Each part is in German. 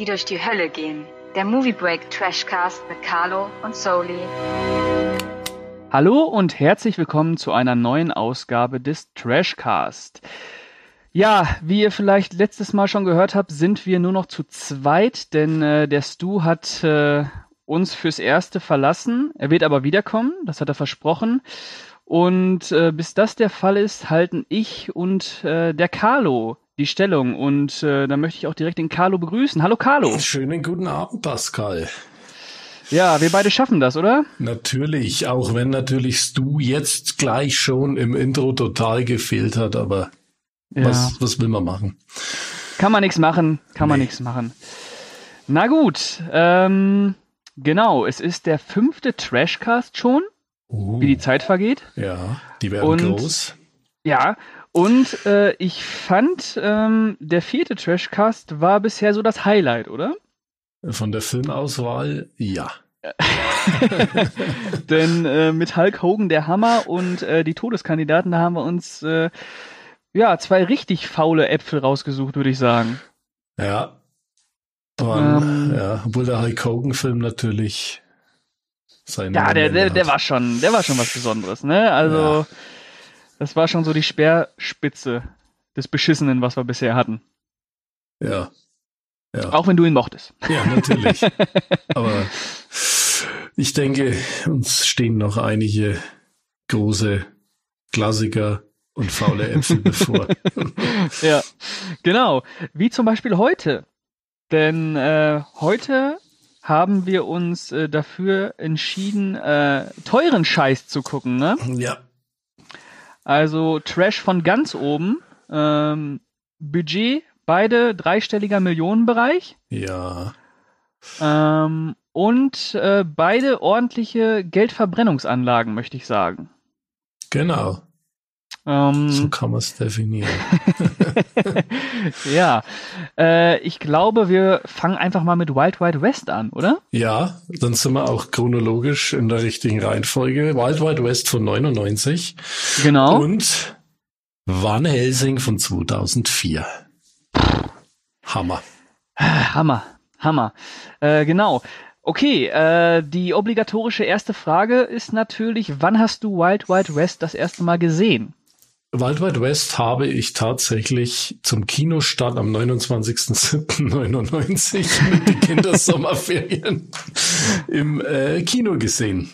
die durch die Hölle gehen. Der Movie Break Trashcast mit Carlo und Soli. Hallo und herzlich willkommen zu einer neuen Ausgabe des Trashcast. Ja, wie ihr vielleicht letztes Mal schon gehört habt, sind wir nur noch zu zweit, denn äh, der Stu hat äh, uns fürs Erste verlassen. Er wird aber wiederkommen, das hat er versprochen. Und äh, bis das der Fall ist, halten ich und äh, der Carlo die Stellung. Und äh, da möchte ich auch direkt den Carlo begrüßen. Hallo Carlo. Schönen guten Abend, Pascal. Ja, wir beide schaffen das, oder? Natürlich, auch wenn natürlich Stu jetzt gleich schon im Intro total gefehlt hat, aber ja. was, was will man machen? Kann man nichts machen, kann nee. man nichts machen. Na gut, ähm, genau, es ist der fünfte Trashcast schon, uh, wie die Zeit vergeht. Ja, die werden Und, groß. Ja, und äh, ich fand, ähm, der vierte Trashcast war bisher so das Highlight, oder? Von der Filmauswahl, ja. Denn äh, mit Hulk Hogan der Hammer und äh, die Todeskandidaten, da haben wir uns äh, ja zwei richtig faule Äpfel rausgesucht, würde ich sagen. Ja. Aber, ähm, ja, obwohl der Hulk Hogan Film natürlich seine Ja, der, der, der war schon, der war schon was Besonderes, ne? Also ja. Das war schon so die Speerspitze des Beschissenen, was wir bisher hatten. Ja. ja. Auch wenn du ihn mochtest. Ja, natürlich. Aber ich denke, uns stehen noch einige große Klassiker und faule Äpfel bevor. ja, genau. Wie zum Beispiel heute. Denn äh, heute haben wir uns äh, dafür entschieden, äh, teuren Scheiß zu gucken, ne? Ja. Also Trash von ganz oben. Ähm, Budget, beide dreistelliger Millionenbereich. Ja. Ähm, und äh, beide ordentliche Geldverbrennungsanlagen, möchte ich sagen. Genau. Ähm, so kann man es definieren. ja, äh, ich glaube, wir fangen einfach mal mit Wild Wild West an, oder? Ja, dann sind wir auch chronologisch in der richtigen Reihenfolge. Wild Wild West von 99. Genau. Und Van Helsing von 2004. Hammer. Hammer, Hammer. Äh, genau. Okay, äh, die obligatorische erste Frage ist natürlich, wann hast du Wild Wild West das erste Mal gesehen? Wild Wild West habe ich tatsächlich zum Kinostart am 29.07.99 mit den Kindersommerferien im äh, Kino gesehen.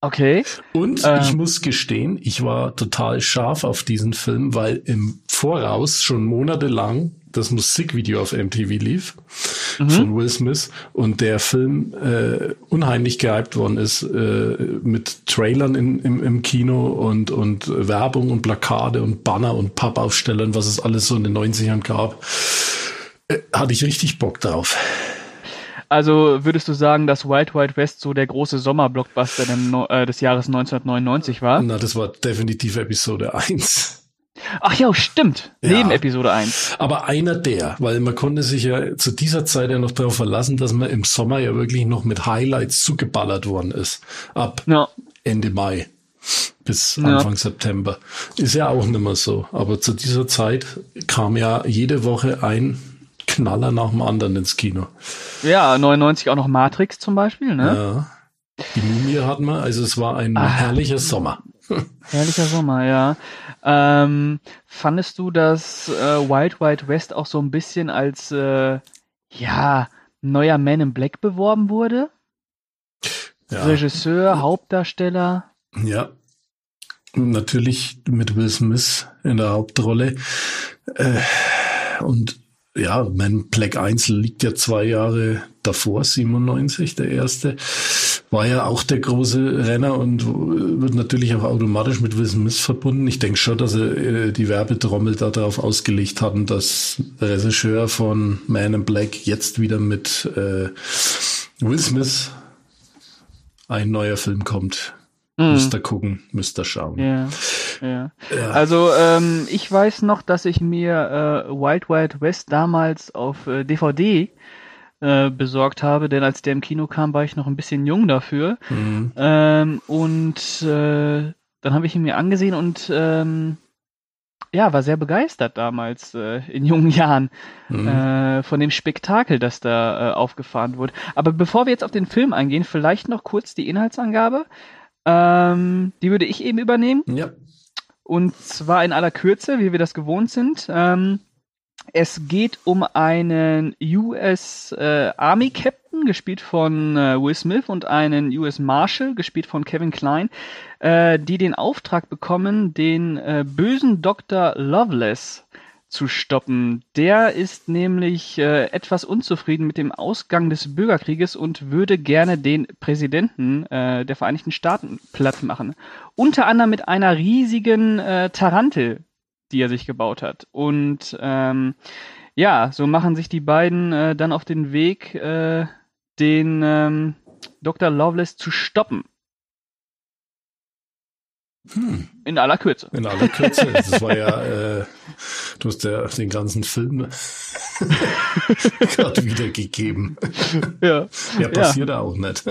Okay. Und ähm. ich muss gestehen, ich war total scharf auf diesen Film, weil im Voraus schon monatelang das Musikvideo auf MTV lief mhm. von Will Smith und der Film äh, unheimlich gehypt worden ist äh, mit Trailern in, im, im Kino und, und Werbung und Plakate und Banner und Pappaufstellern, was es alles so in den 90ern gab. Äh, hatte ich richtig Bock drauf. Also würdest du sagen, dass Wild Wild West so der große Sommerblockbuster äh, des Jahres 1999 war? Na, das war definitiv Episode 1. Ach ja, stimmt. Ja. Neben Episode 1. Aber einer der, weil man konnte sich ja zu dieser Zeit ja noch darauf verlassen, dass man im Sommer ja wirklich noch mit Highlights zugeballert worden ist. Ab ja. Ende Mai bis Anfang ja. September. Ist ja auch nicht mehr so. Aber zu dieser Zeit kam ja jede Woche ein Knaller nach dem anderen ins Kino. Ja, 99 auch noch Matrix zum Beispiel, ne? Ja. Die Mumie hatten wir, also es war ein ah, herrlicher Sommer. Herrlicher Sommer, ja. Ähm, fandest du, dass äh, Wild Wild West auch so ein bisschen als äh, ja neuer Man in Black beworben wurde? Ja. Regisseur, Hauptdarsteller. Ja, natürlich mit Will Smith in der Hauptrolle. Äh, und ja, Man Black 1 liegt ja zwei Jahre davor, 97, der erste war ja auch der große Renner und wird natürlich auch automatisch mit Will Smith verbunden. Ich denke schon, dass sie äh, die Werbetrommel darauf ausgelegt hatten, dass der Regisseur von Man in Black jetzt wieder mit äh, Will Smith ein neuer Film kommt. Mhm. Müsst ihr gucken, müsst ihr schauen. Ja, ja. ja. Also ähm, ich weiß noch, dass ich mir äh, Wild Wild West damals auf äh, DVD äh, besorgt habe, denn als der im Kino kam, war ich noch ein bisschen jung dafür. Mhm. Ähm, und äh, dann habe ich ihn mir angesehen und ähm, ja, war sehr begeistert damals äh, in jungen Jahren mhm. äh, von dem Spektakel, das da äh, aufgefahren wurde. Aber bevor wir jetzt auf den Film eingehen, vielleicht noch kurz die Inhaltsangabe. Ähm, die würde ich eben übernehmen. Ja. Und zwar in aller Kürze, wie wir das gewohnt sind. Ähm, es geht um einen US äh, Army Captain, gespielt von äh, Will Smith, und einen US Marshal, gespielt von Kevin Klein, äh, die den Auftrag bekommen, den äh, bösen Dr. Loveless zu stoppen. Der ist nämlich äh, etwas unzufrieden mit dem Ausgang des Bürgerkrieges und würde gerne den Präsidenten äh, der Vereinigten Staaten platt machen. Unter anderem mit einer riesigen äh, Tarantel, die er sich gebaut hat. Und ähm, ja, so machen sich die beiden äh, dann auf den Weg, äh, den ähm, Dr. Loveless zu stoppen. Hm. In aller Kürze. In aller Kürze. Das war ja, äh, du hast ja den ganzen Film gerade wiedergegeben. Ja. Mehr passiert ja. auch nicht.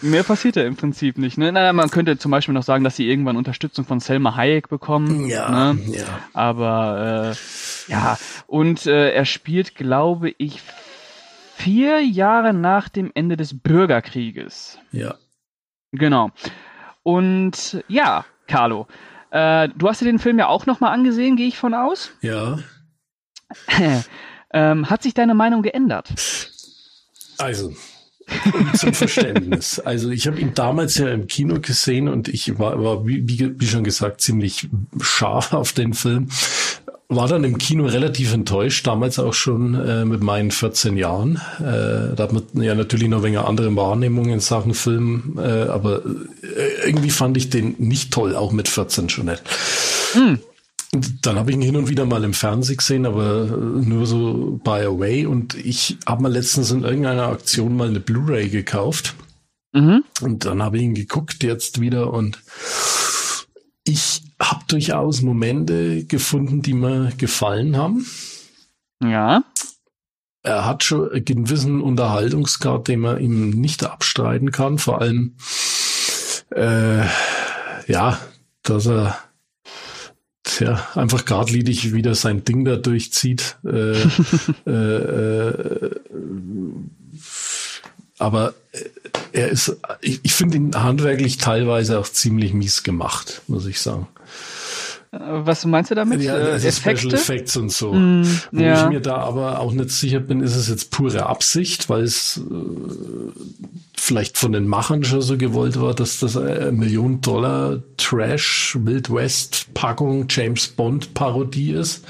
Mehr passiert ja im Prinzip nicht. Ne? Naja, man könnte zum Beispiel noch sagen, dass sie irgendwann Unterstützung von Selma Hayek bekommen. Ja, ne? ja. Aber äh, ja, und äh, er spielt, glaube ich, vier Jahre nach dem Ende des Bürgerkrieges. Ja. Genau. Und ja, Carlo. Äh, du hast dir den Film ja auch nochmal angesehen, gehe ich von aus? Ja. ähm, hat sich deine Meinung geändert? Also, zum Verständnis. Also ich habe ihn damals ja im Kino gesehen und ich war, war wie, wie, schon gesagt, ziemlich scharf auf den Film war dann im Kino relativ enttäuscht, damals auch schon äh, mit meinen 14 Jahren. Äh, da hat man ja natürlich noch weniger andere Wahrnehmungen in Sachen Film, äh, aber äh, irgendwie fand ich den nicht toll, auch mit 14 schon nicht. Hm. Dann habe ich ihn hin und wieder mal im Fernsehen gesehen, aber äh, nur so by away. Und ich habe mal letztens in irgendeiner Aktion mal eine Blu-ray gekauft. Mhm. Und dann habe ich ihn geguckt jetzt wieder und ich habe durchaus Momente gefunden, die mir gefallen haben. Ja. Er hat schon einen gewissen Unterhaltungsgrad, den man ihm nicht abstreiten kann. Vor allem, äh, ja, dass er tja, einfach geradlinig wieder sein Ding da durchzieht. Äh, äh, äh, aber er ist, ich, ich finde ihn handwerklich teilweise auch ziemlich mies gemacht, muss ich sagen. Was meinst du damit? Ja, also Effekte? Special Effects und so. Mm, Wo ja. ich mir da aber auch nicht sicher bin, ist es jetzt pure Absicht, weil es äh, vielleicht von den Machern schon so gewollt war, dass das eine Million Dollar Trash Wild West Packung James Bond Parodie ist.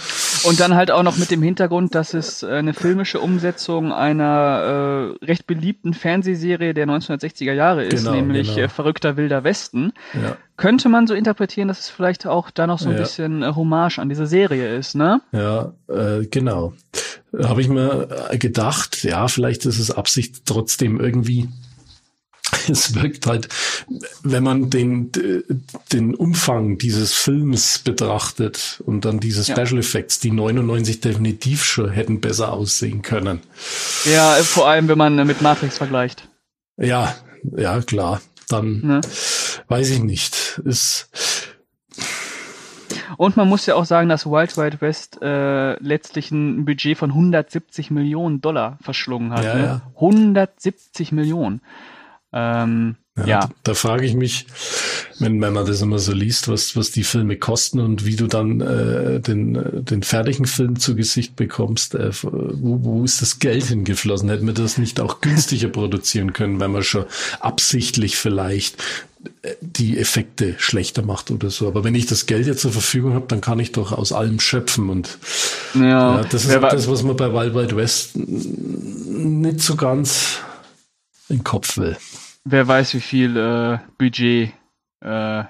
Und dann halt auch noch mit dem Hintergrund, dass es eine filmische Umsetzung einer äh, recht beliebten Fernsehserie der 1960er Jahre ist, genau, nämlich genau. Äh, Verrückter Wilder Westen. Ja. Könnte man so interpretieren, dass es vielleicht auch da noch so ein ja. bisschen äh, Hommage an diese Serie ist, ne? Ja, äh, genau. Habe ich mir gedacht, ja, vielleicht ist es Absicht trotzdem irgendwie es wirkt halt, wenn man den, den Umfang dieses Films betrachtet und dann diese Special ja. Effects, die 99 definitiv schon hätten besser aussehen können. Ja, vor allem, wenn man mit Matrix vergleicht. Ja, ja, klar. Dann ne? weiß ich nicht. Ist, und man muss ja auch sagen, dass Wild Wild West äh, letztlich ein Budget von 170 Millionen Dollar verschlungen hat. Ja, ne? ja. 170 Millionen. Ähm, ja, ja. Da, da frage ich mich, wenn, wenn man das immer so liest, was, was die Filme kosten und wie du dann äh, den, den fertigen Film zu Gesicht bekommst, äh, wo, wo ist das Geld hingeflossen? Hätten wir das nicht auch günstiger produzieren können, wenn man schon absichtlich vielleicht äh, die Effekte schlechter macht oder so. Aber wenn ich das Geld jetzt zur Verfügung habe, dann kann ich doch aus allem schöpfen. Und ja, ja das ist das, was man bei Wild Wild West nicht so ganz in den Kopf will. Wer weiß, wie viel äh, Budget äh,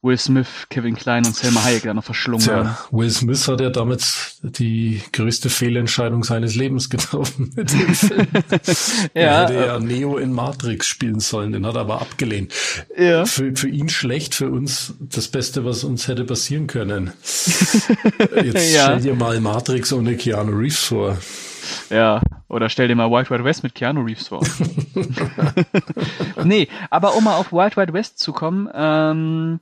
Will Smith, Kevin Klein und Selma Hayek da noch verschlungen Tja, haben. Will Smith hat ja damit die größte Fehlentscheidung seines Lebens getroffen mit dem Film. ja, er hätte ja Neo in Matrix spielen sollen, den hat er aber abgelehnt. Ja. Für, für ihn schlecht, für uns das Beste, was uns hätte passieren können. Jetzt ja. stell dir mal Matrix ohne Keanu Reeves vor. Ja, oder stell dir mal Wild Wild West mit Keanu Reeves vor. nee, aber um mal auf Wild Wild West zu kommen, ähm,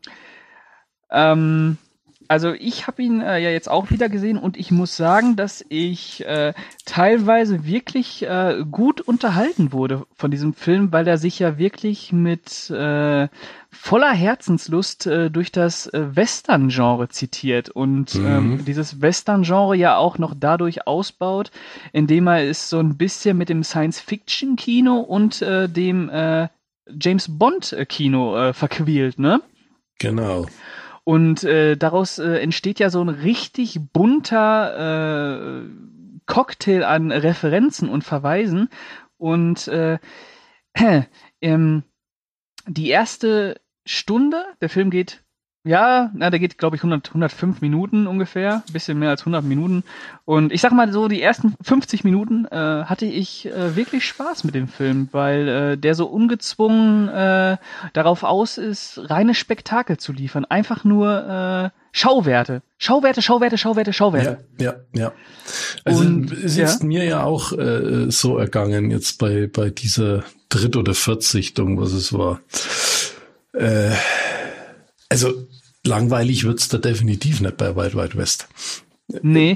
ähm, also ich habe ihn äh, ja jetzt auch wieder gesehen und ich muss sagen, dass ich äh, teilweise wirklich äh, gut unterhalten wurde von diesem Film, weil er sich ja wirklich mit äh, voller Herzenslust äh, durch das äh, Western-Genre zitiert und Mhm. ähm, dieses Western-Genre ja auch noch dadurch ausbaut, indem er es so ein bisschen mit dem Science-Fiction-Kino und äh, dem äh, James Bond-Kino äh, verquält, ne? Genau. Und äh, daraus äh, entsteht ja so ein richtig bunter äh, Cocktail an Referenzen und Verweisen. Und äh, ähm, die erste Stunde, der Film geht, ja, na, der geht, glaube ich, 100, 105 Minuten ungefähr, ein bisschen mehr als 100 Minuten. Und ich sag mal so, die ersten 50 Minuten äh, hatte ich äh, wirklich Spaß mit dem Film, weil äh, der so ungezwungen äh, darauf aus ist, reine Spektakel zu liefern. Einfach nur äh, Schauwerte. Schauwerte, Schauwerte, Schauwerte, Schauwerte. Ja, ja, ja. Also Und, es ist mir ja auch äh, so ergangen jetzt bei bei dieser Dritt- oder Viertsichtung, was es war. Äh, also langweilig wird's da definitiv nicht bei Wild Wild West. Nee.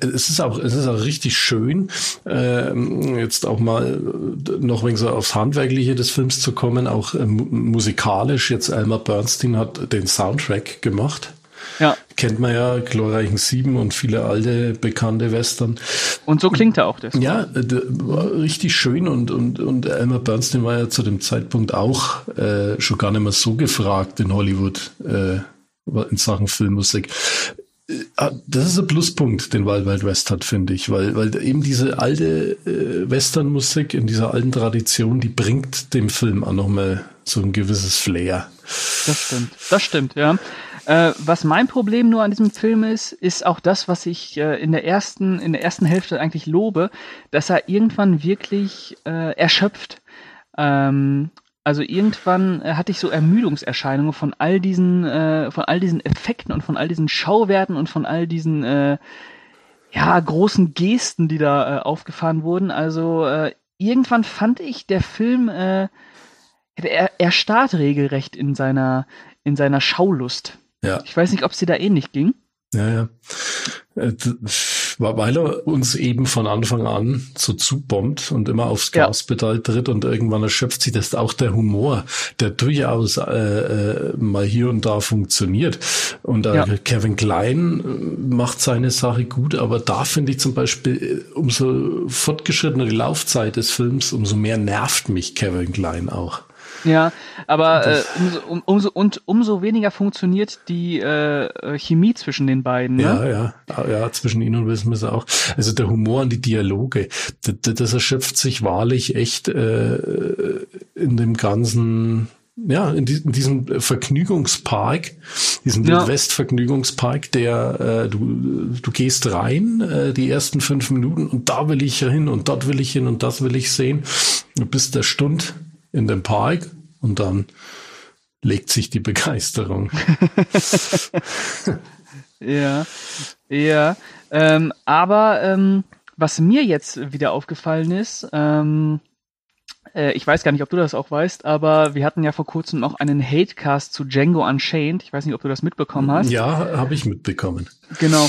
Es ist auch, es ist auch richtig schön, ähm, jetzt auch mal noch wegen so aufs Handwerkliche des Films zu kommen, auch äh, mu- musikalisch. Jetzt Elmer Bernstein hat den Soundtrack gemacht. Ja. Kennt man ja, glorreichen Sieben und viele alte bekannte Western. Und so klingt er auch das. Ja, äh, war richtig schön und, und, und Elmer Bernstein war ja zu dem Zeitpunkt auch äh, schon gar nicht mehr so gefragt in Hollywood äh, in Sachen Filmmusik. Äh, ah, Das ist ein Pluspunkt, den Wild Wild West hat, finde ich, weil, weil eben diese alte äh, Westernmusik in dieser alten Tradition, die bringt dem Film auch nochmal so ein gewisses Flair. Das stimmt. Das stimmt, ja. Äh, was mein Problem nur an diesem Film ist, ist auch das, was ich äh, in der ersten, in der ersten Hälfte eigentlich lobe, dass er irgendwann wirklich äh, erschöpft. Ähm, also irgendwann äh, hatte ich so Ermüdungserscheinungen von all diesen, äh, von all diesen Effekten und von all diesen Schauwerten und von all diesen ja großen Gesten, die da aufgefahren wurden. Also irgendwann fand ich der Film er, er starrt regelrecht in seiner in seiner Schaulust. Ja. Ich weiß nicht, ob es dir da ähnlich ging. Ja, ja. Äh, weil er uns eben von Anfang an so zubombt und immer aufs Ja. Gaspedal tritt und irgendwann erschöpft sich das auch der Humor, der durchaus äh, äh, mal hier und da funktioniert. Und äh, Ja. Kevin Klein äh, macht seine Sache gut, aber da finde ich zum Beispiel, äh, umso fortgeschrittener die Laufzeit des Films, umso mehr nervt mich Kevin Klein auch. Ja, aber äh, umso, um, umso und umso weniger funktioniert die äh, äh, Chemie zwischen den beiden. Ne? Ja, ja, ja, zwischen ihnen und Will auch. Also der Humor und die Dialoge, das, das erschöpft sich wahrlich echt äh, in dem ganzen, ja, in, die, in diesem Vergnügungspark, diesem Ja. Wildwest-Vergnügungspark, der äh, du, du gehst rein, äh, die ersten fünf Minuten und da will ich hin und dort will ich hin und das will ich sehen. Du bist der Stund in dem Park und dann legt sich die Begeisterung. Ja, ja. Ähm, aber ähm, was mir jetzt wieder aufgefallen ist, ähm, äh, ich weiß gar nicht, ob du das auch weißt, aber wir hatten ja vor kurzem auch einen Hatecast zu Django Unchained. Ich weiß nicht, ob du das mitbekommen hast. Ja, habe ich mitbekommen. Genau.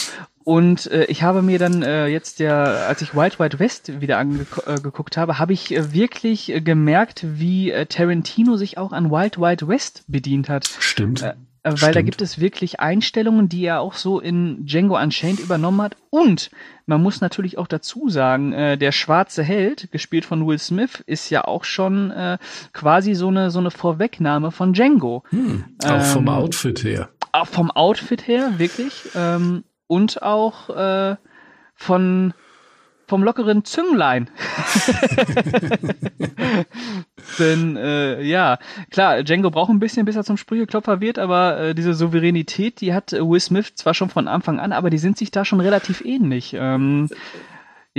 Und äh, ich habe mir dann äh, jetzt ja, als ich Wild Wild West wieder angeguckt habe, habe ich äh, wirklich äh, gemerkt, wie äh, Tarantino sich auch an Wild Wild West bedient hat. Stimmt. Äh, äh, weil da Stimmt. gibt es wirklich Einstellungen, die er auch so in Django Unchained übernommen hat. Und man muss natürlich auch dazu sagen, äh, der schwarze Held, gespielt von Will Smith, ist ja auch schon äh, quasi so eine so eine Vorwegnahme von Django. Hm, auch vom Ähm, Outfit her. Auch vom Outfit her, wirklich. Ähm, und auch äh, von vom lockeren Zünglein. Denn äh, ja, klar, Django braucht ein bisschen, bis er zum Sprücheklopfer wird, aber äh, diese Souveränität, die hat Will Smith zwar schon von Anfang an, aber die sind sich da schon relativ ähnlich. Ähm,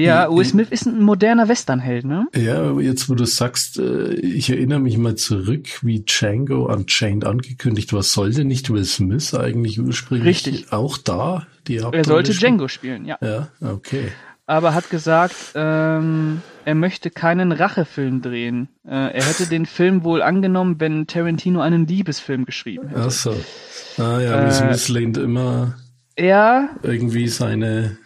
ja, Wie- Will Smith ist ein moderner Westernheld, ne? Ja, jetzt wo du sagst, äh, ich erinnere mich mal zurück, wie Django Unchained angekündigt war. Sollte nicht Will Smith eigentlich ursprünglich Richtig. auch da die Er Hauptrolle sollte spielen? Django spielen, ja. Ja, okay. aber hat gesagt, ähm, er möchte keinen Rachefilm drehen. Äh, er hätte den Film wohl angenommen, wenn Tarantino einen Liebesfilm geschrieben hätte. Ach so. Ah ja, Will Smith Äh, lehnt immer Ja, irgendwie seine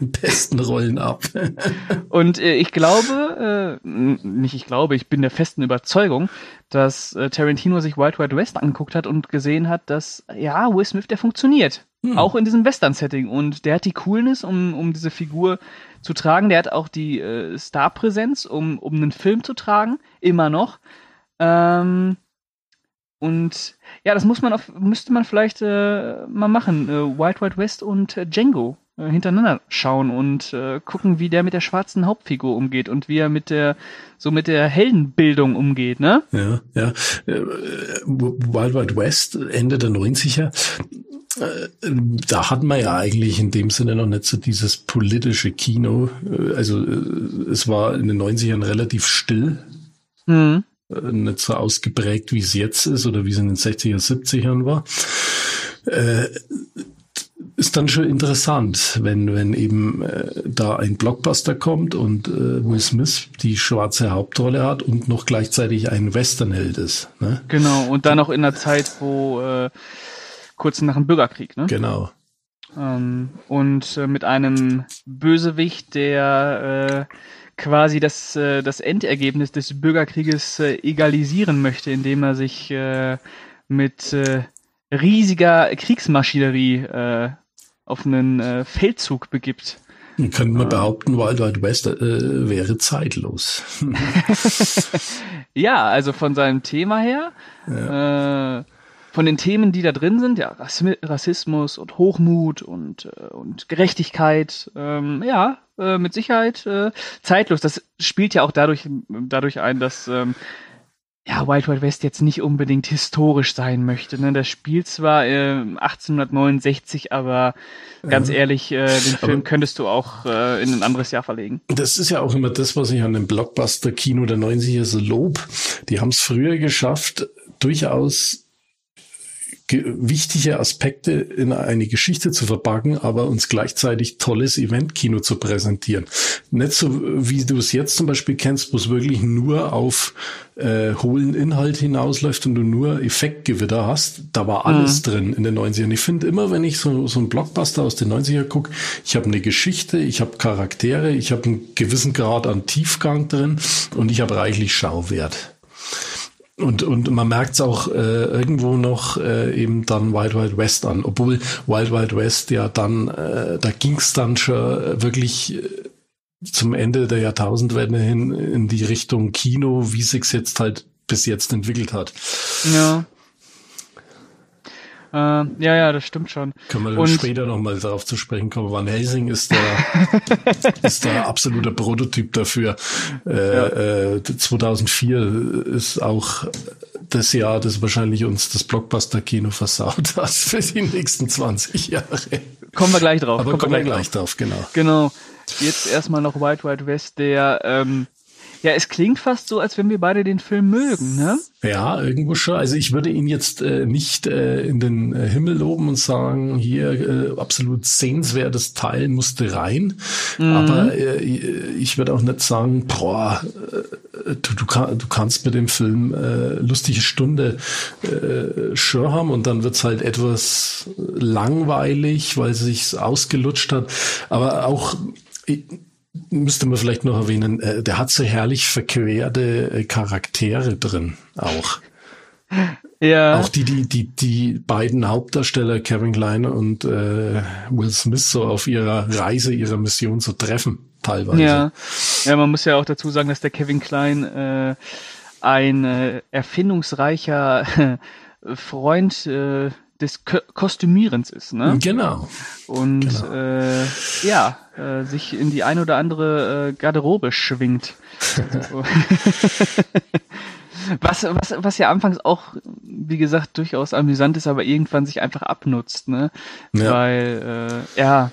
besten Rollen ab. Und äh, ich glaube, äh, nicht ich glaube, ich bin der festen Überzeugung, dass äh, Tarantino sich Wild Wild West angeguckt hat und gesehen hat, dass ja, Will Smith, der funktioniert. Hm. Auch in diesem Western-Setting. Und der hat die Coolness, um, um diese Figur zu tragen. Der hat auch die äh, Starpräsenz, um, um einen Film zu tragen. Immer noch. Ähm, und ja, das muss man auf, müsste man vielleicht äh, mal machen. Äh, Wild Wild West und äh, Django hintereinander schauen und äh, gucken, wie der mit der schwarzen Hauptfigur umgeht und wie er mit der so mit der Heldenbildung umgeht, ne? Ja, ja. Äh, Wild Wild West, Ende der 90er. äh, Da hat man ja eigentlich in dem Sinne noch nicht so dieses politische Kino. Äh, Also äh, es war in den 90ern relativ still, Hm. äh, nicht so ausgeprägt, wie es jetzt ist oder wie es in den 60er, 70ern war. Äh, ist dann schon interessant, wenn, wenn eben äh, da ein Blockbuster kommt und äh, Will Smith die schwarze Hauptrolle hat und noch gleichzeitig ein Westernheld ist. Ne? Genau. Und dann noch in der Zeit, wo äh, kurz nach dem Bürgerkrieg, ne? Genau. Ähm, und äh, mit einem Bösewicht, der äh, quasi das, äh, das Endergebnis des Bürgerkrieges äh, egalisieren möchte, indem er sich äh, mit äh, riesiger Kriegsmaschinerie äh, auf einen äh, Feldzug begibt. Könnte man behaupten, Wild Wild West äh, wäre zeitlos. Ja, also von seinem Thema her, äh, von den Themen, die da drin sind, ja, Rassi- Rassismus und Hochmut und, äh, und Gerechtigkeit, ähm, ja, äh, mit Sicherheit äh, zeitlos. Das spielt ja auch dadurch, dadurch ein, dass ähm, ja, Wild Wild West jetzt nicht unbedingt historisch sein möchte. Ne? Das spielt zwar äh, 1869, aber ganz ehrlich, äh, den Film Aber- könntest du auch äh, in ein anderes Jahr verlegen. Das ist ja auch immer das, was ich an dem Blockbuster-Kino der 90er so lob. Die haben es früher geschafft, durchaus wichtige Aspekte in eine Geschichte zu verpacken, aber uns gleichzeitig tolles Event-Kino zu präsentieren. Nicht so, wie du es jetzt zum Beispiel kennst, wo es wirklich nur auf äh, hohlen Inhalt hinausläuft und du nur Effektgewitter hast. Da war alles drin in den 90ern. Ich finde immer, wenn ich so, so einen Blockbuster aus den 90er gucke, ich habe eine Geschichte, ich habe Charaktere, ich habe einen gewissen Grad an Tiefgang drin und ich habe reichlich Schauwert. Und, und man merkt es auch äh, irgendwo noch äh, eben dann Wild Wild West an, obwohl Wild Wild West ja dann, äh, da ging es dann schon wirklich äh, zum Ende der Jahrtausendwende hin in die Richtung Kino, wie sich's jetzt halt bis jetzt entwickelt hat. Ja. Äh, ja, ja, das stimmt schon. Können wir Und- später nochmal darauf zu sprechen kommen. Van Helsing ist der, ist der absolute Prototyp dafür. Äh, äh, 2004 ist auch das Jahr, das wahrscheinlich uns das Blockbuster-Kino versaut hat für die nächsten 20 Jahre. Kommen wir gleich drauf. Aber kommen wir gleich drauf. drauf, genau. Genau. Jetzt erstmal noch Wild Wild West, der, ähm, ja, es klingt fast so, als wenn wir beide den Film mögen, ne? Ja, irgendwo schon. Also ich würde ihn jetzt äh, nicht äh, in den äh, Himmel loben und sagen, hier äh, absolut sehenswertes Teil musste rein. Aber äh, ich würde auch nicht sagen, boah, äh, du, du, kann, du kannst mit dem Film äh, lustige Stunde äh, schon haben und dann wird's halt etwas langweilig, weil es sich ausgelutscht hat. Aber auch ich, müsste man vielleicht noch erwähnen, äh, der hat so herrlich verquerte äh, Charaktere drin auch. Ja. Auch die, die, die, die beiden Hauptdarsteller, Kevin Klein und äh, Will Smith, so auf ihrer Reise, ihrer Mission zu treffen, teilweise. Ja. ja, man muss ja auch dazu sagen, dass der Kevin Klein äh, ein äh, erfindungsreicher Freund äh, des Ko Kostümierens ist, ne? Genau. Und Genau. äh, ja, äh, sich in die ein oder andere äh, Garderobe schwingt. was, was, was ja anfangs auch, wie gesagt, durchaus amüsant ist, aber irgendwann sich einfach abnutzt, ne? Ja. Weil, äh, ja,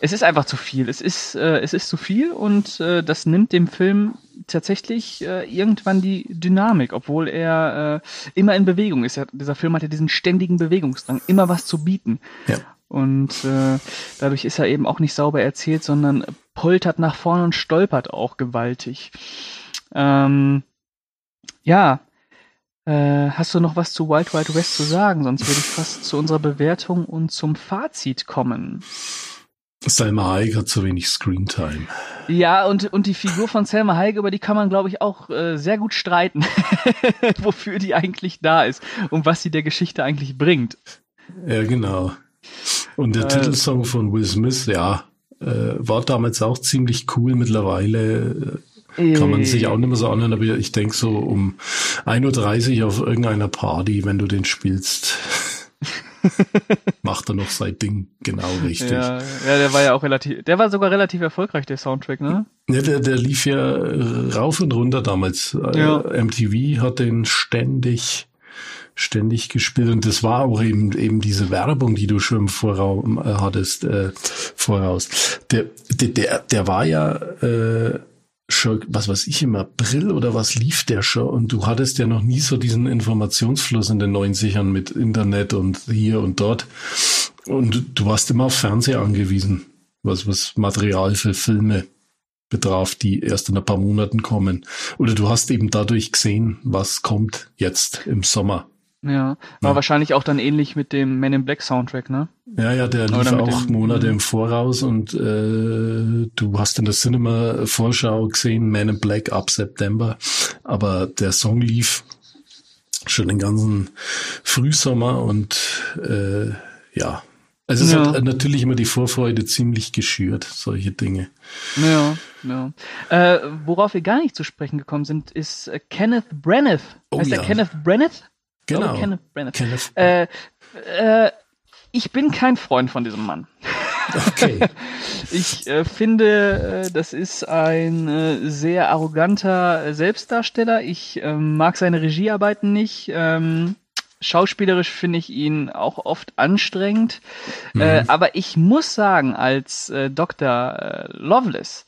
es ist einfach zu viel. Es ist, äh, es ist zu viel und äh, das nimmt dem Film tatsächlich äh, irgendwann die Dynamik, obwohl er äh, immer in Bewegung ist. Er, dieser Film hat ja diesen ständigen Bewegungsdrang, immer was zu bieten. Ja. Und äh, dadurch ist er eben auch nicht sauber erzählt, sondern poltert nach vorne und stolpert auch gewaltig. Ähm, ja, äh, hast du noch was zu Wild Wild West zu sagen? Sonst würde ich fast zu unserer Bewertung und zum Fazit kommen. Selma Hayek hat zu wenig Screentime. Ja, und, und die Figur von Selma Hayek, über die kann man, glaube ich, auch äh, sehr gut streiten, wofür die eigentlich da ist und was sie der Geschichte eigentlich bringt. Ja, genau. Und der äh, Titelsong von Will Smith, ja, äh, war damals auch ziemlich cool. Mittlerweile äh, kann man sich auch nicht mehr so anhören, aber ich denke so um 1.30 Uhr auf irgendeiner Party, wenn du den spielst. macht er noch sein Ding genau richtig. Ja, ja, der war ja auch relativ, der war sogar relativ erfolgreich, der Soundtrack, ne? Ja, der, der lief ja rauf und runter damals. Äh, ja. MTV hat den ständig ständig gespielt und das war auch eben eben diese Werbung, die du schon im Voraus äh, hattest äh, voraus. Der, der der der war ja äh, schon, was weiß ich, im April oder was lief der schon und du hattest ja noch nie so diesen Informationsfluss in den 90ern mit Internet und hier und dort und du warst immer auf Fernseher angewiesen, was, was Material für Filme betraf, die erst in ein paar Monaten kommen. Oder du hast eben dadurch gesehen, was kommt jetzt im Sommer. Ja, war ja. wahrscheinlich auch dann ähnlich mit dem Men in Black Soundtrack, ne? Ja, ja, der lief auch dem, Monate mhm. im Voraus und äh, du hast in der Cinema-Vorschau gesehen, Men in Black ab September, aber der Song lief schon den ganzen Frühsommer und äh, ja, also es ja. hat natürlich immer die Vorfreude ziemlich geschürt, solche Dinge. Ja, ja. Äh, worauf wir gar nicht zu sprechen gekommen sind, ist äh, Kenneth Branagh. Oh, heißt ja. der Kenneth Branagh? Genau. Oh, Kenneth Branagh. Kenneth. Äh, äh, ich bin kein Freund von diesem Mann. Okay. ich äh, finde, äh, das ist ein äh, sehr arroganter Selbstdarsteller. Ich äh, mag seine Regiearbeiten nicht. Ähm, schauspielerisch finde ich ihn auch oft anstrengend. Mhm. Äh, aber ich muss sagen, als äh, Dr. Äh, Loveless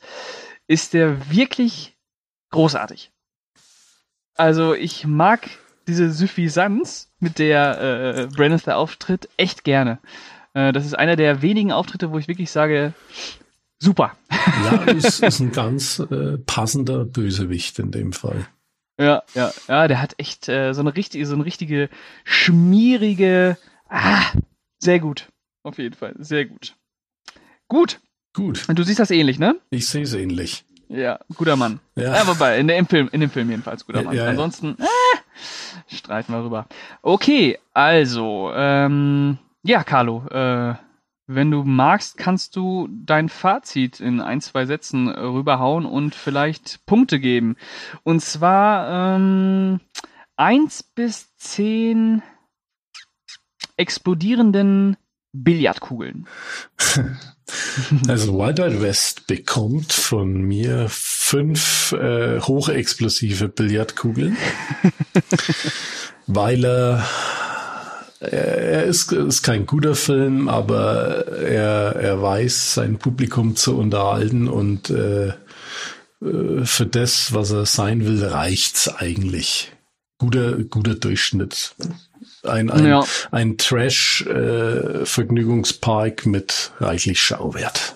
ist er wirklich großartig. Also ich mag diese Suffisanz, mit der äh, Brandon da auftritt, echt gerne. Äh, das ist einer der wenigen Auftritte, wo ich wirklich sage, super. Ja, ist, ist ein ganz äh, passender Bösewicht in dem Fall. Ja, ja, ja, der hat echt äh, so eine richtige, so eine richtige schmierige, ah, sehr gut. Auf jeden Fall, sehr gut. Gut. Gut. Und du siehst das ähnlich, ne? Ich sehe es ähnlich. Ja, guter Mann. Ja, ja wobei, in, der, im, Film, in dem Film jedenfalls guter Mann. Ja, ja, Ansonsten, äh, streiten wir rüber. Okay, also, ähm, ja, Carlo, äh, wenn du magst, kannst du dein Fazit in ein, zwei Sätzen rüberhauen und vielleicht Punkte geben. Und zwar ähm, eins bis zehn explodierenden Billardkugeln. Also Wild Wild West bekommt von mir fünf äh, hochexplosive Billardkugeln, weil er er ist, ist kein guter Film, aber er, er weiß, sein Publikum zu unterhalten und äh, äh für das, was er sein will, reicht's eigentlich. Guter, guter Durchschnitt. Ein, ein, ja. ein Trash-Vergnügungspark äh, mit reichlich Schauwert.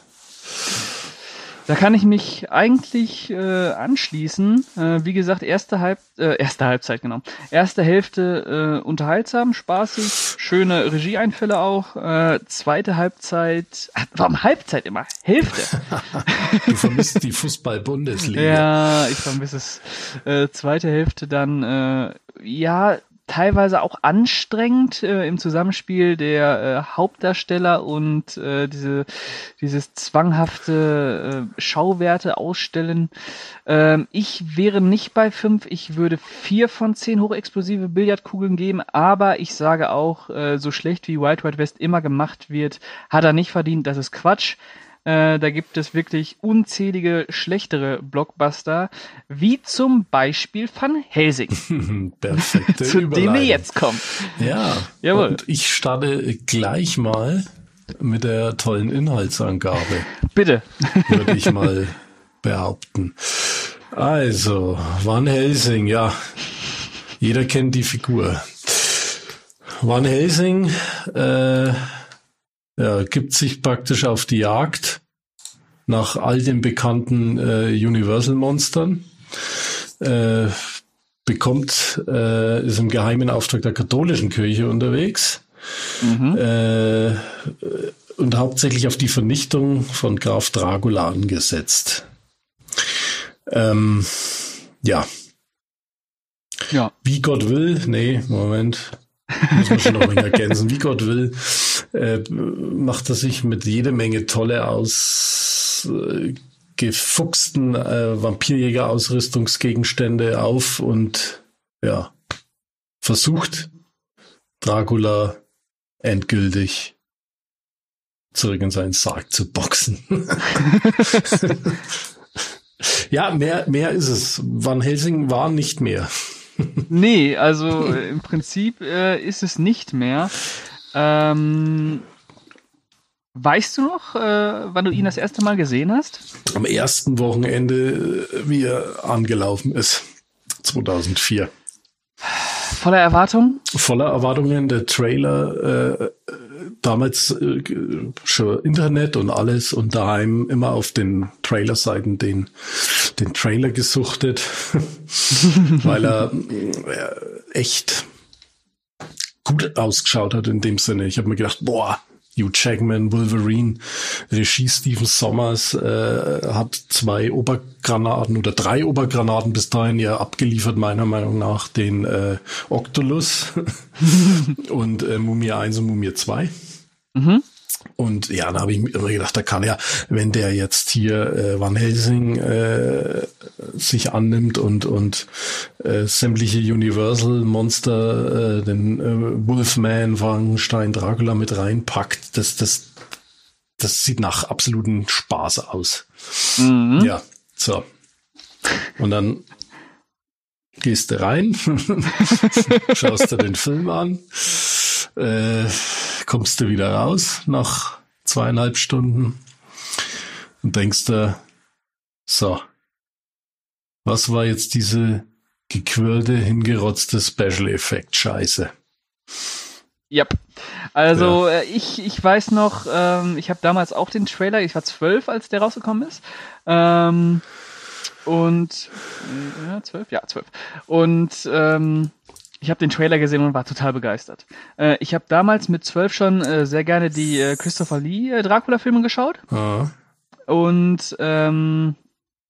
Da kann ich mich eigentlich äh, anschließen. Äh, wie gesagt, erste, Halb äh, erste Halbzeit, genau. Erste Hälfte äh, unterhaltsam, spaßig, schöne Regieeinfälle auch. Äh, zweite Halbzeit, ach, warum Halbzeit immer? Hälfte. du vermisst die Fußball-Bundesliga. Ja, ich vermisse es. Äh, zweite Hälfte dann, äh, ja, teilweise auch anstrengend äh, im Zusammenspiel der äh, Hauptdarsteller und äh, diese dieses zwanghafte äh, Schauwerte ausstellen. Ähm, ich wäre nicht bei fünf, ich würde vier von zehn hochexplosive Billardkugeln geben, aber ich sage auch, äh, so schlecht wie White White West immer gemacht wird, hat er nicht verdient, das ist Quatsch. Äh, da gibt es wirklich unzählige schlechtere Blockbuster, wie zum Beispiel Van Helsing. Perfekt. Zu dem wir jetzt kommen. Ja. Jawohl. Und ich starte gleich mal mit der tollen Inhaltsangabe. Bitte. Würde ich mal behaupten. Also, Van Helsing, ja. Jeder kennt die Figur. Van Helsing äh, ja, gibt sich praktisch auf die Jagd nach all den bekannten äh, Universal-Monstern. Äh, bekommt, äh, ist im geheimen Auftrag der katholischen Kirche unterwegs. Mhm. Äh, und hauptsächlich auf die Vernichtung von Graf Dracula angesetzt. Ähm, ja. Ja. Wie Gott will, nee, Moment. Muss man schon noch ein ergänzen. Wie Gott will, äh, macht er sich mit jede Menge tolle aus äh, gefuchsten äh, Vampirjäger-Ausrüstungsgegenstände auf und ja, versucht Dracula endgültig zurück in seinen Sarg zu boxen. ja, mehr, mehr ist es. Van Helsing war nicht mehr. Nee, also äh, im Prinzip äh, ist es nicht mehr. Ähm, weißt du noch, äh, wann du ihn das erste Mal gesehen hast? Am ersten Wochenende, äh, wie er angelaufen ist. 2004. Voller Erwartungen? Voller Erwartungen. Der Trailer, äh, damals äh, schon Internet und alles und daheim immer auf den Trailerseiten den, den Trailer gesuchtet, weil er äh, echt gut ausgeschaut hat in dem Sinne. Ich habe mir gedacht, boah, Hugh Jackman, Wolverine, Regie Stephen Sommers äh, hat zwei Obergranaten oder drei Obergranaten bis dahin ja abgeliefert, meiner Meinung nach, den äh, Octolus und äh, Mumie 1 und Mumie 2. Mhm. Und ja, da habe ich mir immer gedacht, da kann ja, wenn der jetzt hier äh, Van Helsing äh, sich annimmt und und äh, sämtliche Universal Monster, äh, den äh, Wolfman, Frankenstein, Dracula mit reinpackt, das das das sieht nach absoluten Spaß aus. Mhm. Ja, so. Und dann gehst du rein, schaust dir den Film an, äh, kommst du wieder raus nach zweieinhalb Stunden und denkst dir, so, was war jetzt diese gequirlte, hingerotzte Special Effect Scheiße? Yep. Also ja. Äh, ich, ich weiß noch, ähm, ich habe damals auch den Trailer, ich war zwölf, als der rausgekommen ist. Ähm, und äh, ja, zwölf, ja, zwölf. Und ähm, ich habe den Trailer gesehen und war total begeistert. Äh, ich habe damals mit zwölf schon äh, sehr gerne die äh, Christopher Lee äh, Dracula-Filme geschaut. Ah. Und ähm,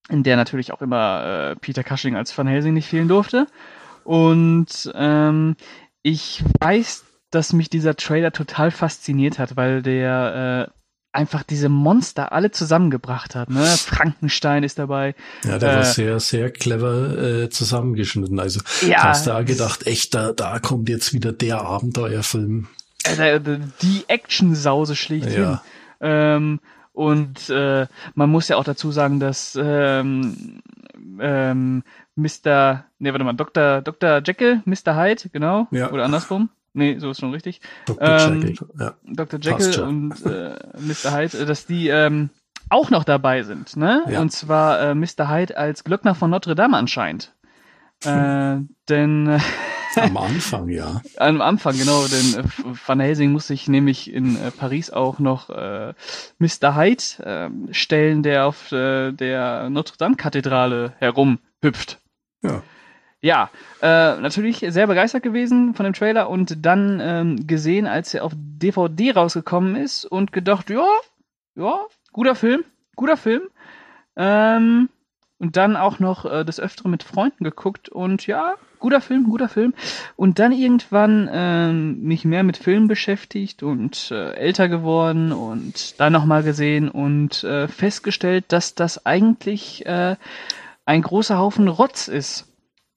in der natürlich auch immer äh, Peter Cushing als Van Helsing nicht fehlen durfte. Und ähm, ich weiß, dass mich dieser Trailer total fasziniert hat, weil der äh, einfach diese Monster alle zusammengebracht hat. Ne? Frankenstein ist dabei. Ja, der äh, war sehr, sehr clever äh, zusammengeschnitten. Also ja, hast da gedacht, echt, da, da kommt jetzt wieder der Abenteuerfilm. Äh, die Action-Sause schlichthin. Ja. Ähm, und äh, man muss ja auch dazu sagen, dass ähm, ähm, Mr. Nee, warte mal, Dr. Dr. Jekyll, Mr. Hyde, genau. Ja. Oder andersrum. Nee, so ist schon richtig. Dr. Ähm, Jekyll, ja. Dr. Jekyll und äh, Mr. Hyde, äh, dass die ähm, auch noch dabei sind, ne? Ja. Und zwar äh, Mr. Hyde als Glöckner von Notre Dame anscheinend. Äh, denn äh, am Anfang, ja. Am Anfang, genau, denn äh, Van Helsing muss sich nämlich in Paris auch noch äh, Mr. Hyde äh, stellen, der auf der Notre Dame Kathedrale herumhüpft. Ja. Ja, äh, natürlich sehr begeistert gewesen von dem Trailer und dann ähm, gesehen, als er auf DVD rausgekommen ist und gedacht, ja, ja, guter Film, guter Film. Ähm, und dann auch noch äh, das Öfteren mit Freunden geguckt und ja, guter Film, guter Film. Und dann irgendwann ähm, mich mehr mit Filmen beschäftigt und äh, älter geworden und dann nochmal gesehen und äh, festgestellt, dass das eigentlich äh, ein großer Haufen Rotz ist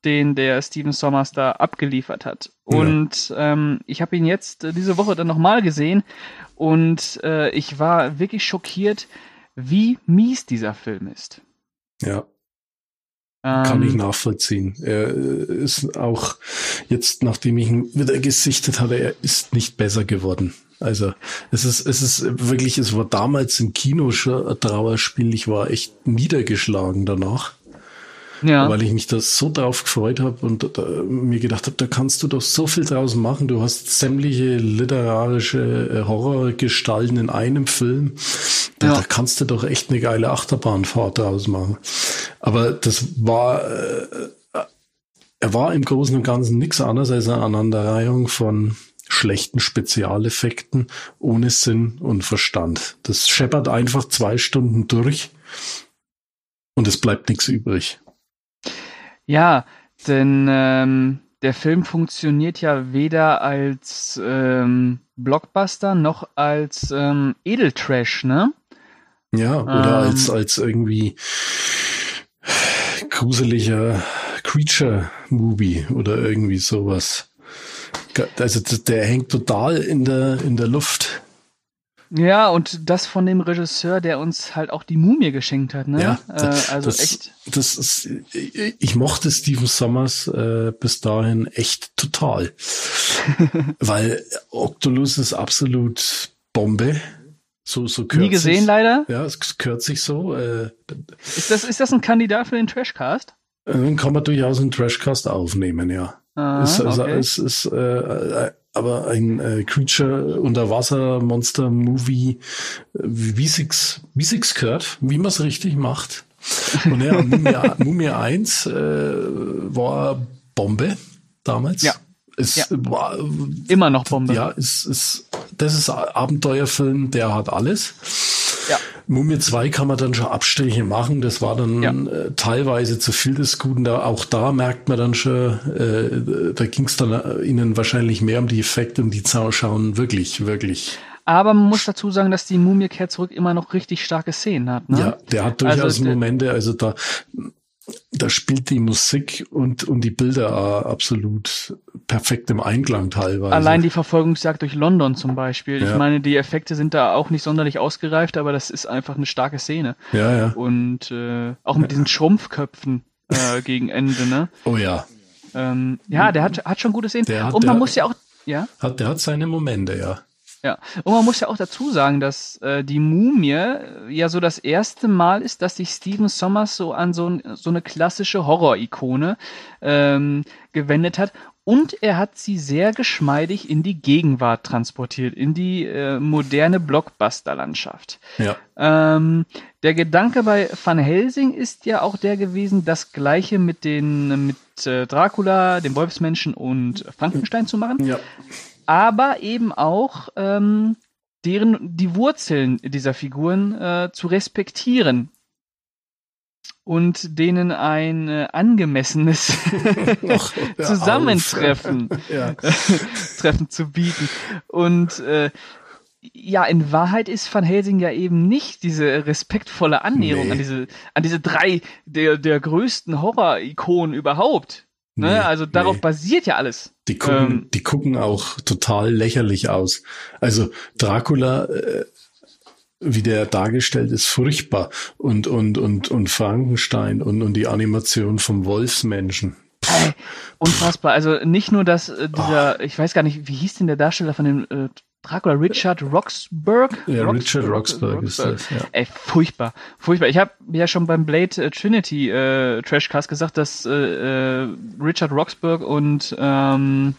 den der Steven Sommers da abgeliefert hat. Und ja. ähm, ich habe ihn jetzt äh, diese Woche dann nochmal gesehen und äh, ich war wirklich schockiert, wie mies dieser Film ist. Ja. Kann ich ähm, nachvollziehen. Er äh, ist auch jetzt, nachdem ich ihn wieder gesichtet habe, er ist nicht besser geworden. Also es ist, es ist wirklich, es war damals im Kino schon ein Trauerspiel. Ich war echt niedergeschlagen danach. Ja. Weil ich mich da so drauf gefreut habe und da, mir gedacht habe, da kannst du doch so viel draus machen. Du hast sämtliche literarische äh, Horrorgestalten in einem Film. Da, ja. da kannst du doch echt eine geile Achterbahnfahrt draus machen. Aber das war, äh, er war im Großen und Ganzen nichts anderes als eine Aneinanderreihung von schlechten Spezialeffekten ohne Sinn und Verstand. Das scheppert einfach zwei Stunden durch und es bleibt nichts übrig. Ja, denn ähm, der Film funktioniert ja weder als ähm, Blockbuster noch als ähm, Edeltrash, ne? Ja, oder ähm, als, als irgendwie gruseliger Creature-Movie oder irgendwie sowas. Also der hängt total in der, in der Luft. Ja, und das von dem Regisseur, der uns halt auch die Mumie geschenkt hat, ne? Ja, äh, also das, echt. Das ist, ich mochte Stephen Sommers äh, bis dahin echt total. Weil Octolus ist absolut Bombe. So, so Nie gesehen, leider. Ja, es sich so. Äh, ist, das, ist das ein Kandidat für den Trashcast? Dann kann man durchaus einen Trashcast aufnehmen, ja. Ah, ist, okay. es ist äh, aber ein äh, Creature Unterwasser Monster Movie, wie sich's, wie sich's gehört, wie man es richtig macht. Und ja, Mumie, Mumie 1 äh, war Bombe damals. Ja. Es ja. war immer noch Bombe. Ja, es ist das ist Abenteuerfilm, der hat alles. Mumie 2 kann man dann schon Abstriche machen. Das war dann ja. äh, teilweise zu viel des Guten. Da, auch da merkt man dann schon, äh, da ging es dann äh, ihnen wahrscheinlich mehr um die Effekte und die schauen wirklich, wirklich aber man muss dazu sagen, dass die Mumie kehrt zurück immer noch richtig starke Szenen hat. Ne? Ja, der hat durchaus also, Momente, also da da spielt die Musik und, und die Bilder absolut perfekt im Einklang teilweise. Allein die Verfolgungsjagd durch London zum Beispiel. Ja. Ich meine, die Effekte sind da auch nicht sonderlich ausgereift, aber das ist einfach eine starke Szene. Ja, ja. Und äh, auch mit ja. diesen Schrumpfköpfen äh, gegen Ende, ne? Oh ja. Ähm, ja, der hat, hat schon gute Szenen. Der hat, und man muss ja auch, ja. Hat, der hat seine Momente, ja. Ja, und man muss ja auch dazu sagen, dass äh, die Mumie äh, ja so das erste Mal ist, dass sich Stephen Sommers so an so, so eine klassische Horror-Ikone ähm, gewendet hat. Und er hat sie sehr geschmeidig in die Gegenwart transportiert, in die äh, moderne Blockbuster-Landschaft. Ja. Ähm, der Gedanke bei Van Helsing ist ja auch der gewesen, das Gleiche mit den mit äh, Dracula, dem Wolfsmenschen und Frankenstein zu machen. Ja aber eben auch ähm, deren die Wurzeln dieser Figuren äh, zu respektieren und denen ein äh, angemessenes Ach, Zusammentreffen. Treffen zu bieten. Und äh, ja, in Wahrheit ist Van Helsing ja eben nicht diese respektvolle Annäherung nee. an diese an diese drei der der größten Horror-Ikonen überhaupt. Ne? Nee, also darauf nee. basiert ja alles. Die gucken, ähm, die gucken auch total lächerlich aus. Also Dracula, äh, wie der dargestellt ist, furchtbar. Und, und, und, und Frankenstein und, und die Animation vom Wolfsmenschen. Ey, unfassbar. Also nicht nur, dass äh, dieser, oh. ich weiß gar nicht, wie hieß denn der Darsteller von dem äh, Dracula, Richard Roxburgh? Ja, Rox Richard Roxburgh, Roxburgh ist das, ja. Ey, furchtbar, furchtbar. Ich habe ja schon beim Blade äh, Trinity äh, Trashcast gesagt, dass äh, äh, Richard Roxburgh und ähm,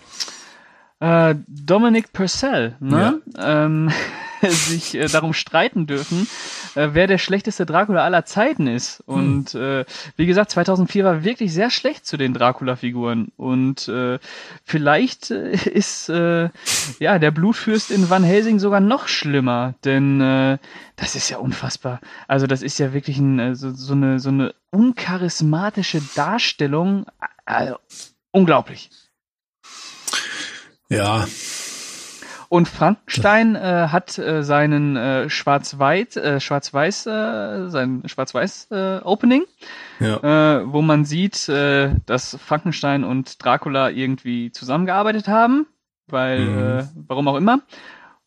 äh, Dominic Purcell, ne? Ja. Ähm, sich äh, darum streiten dürfen, äh, wer der schlechteste Dracula aller Zeiten ist. Hm. Und hm. äh, wie gesagt, 2004 war wirklich sehr schlecht zu den Dracula-Figuren. Und äh, vielleicht äh, ist äh, ja der Blutfürst in Van Helsing sogar noch schlimmer, denn äh, das ist ja unfassbar. Also das ist ja wirklich ein, äh, so, so eine so eine uncharismatische Darstellung. Also, unglaublich. Ja, und Frankenstein äh, hat äh, seinen äh, Schwarz-Weiß, äh, Schwarz-Weiß, äh, sein Schwarz-Weiß äh, Opening, ja. äh, wo man sieht, äh, dass Frankenstein und Dracula irgendwie zusammengearbeitet haben, weil, mhm. äh, warum auch immer.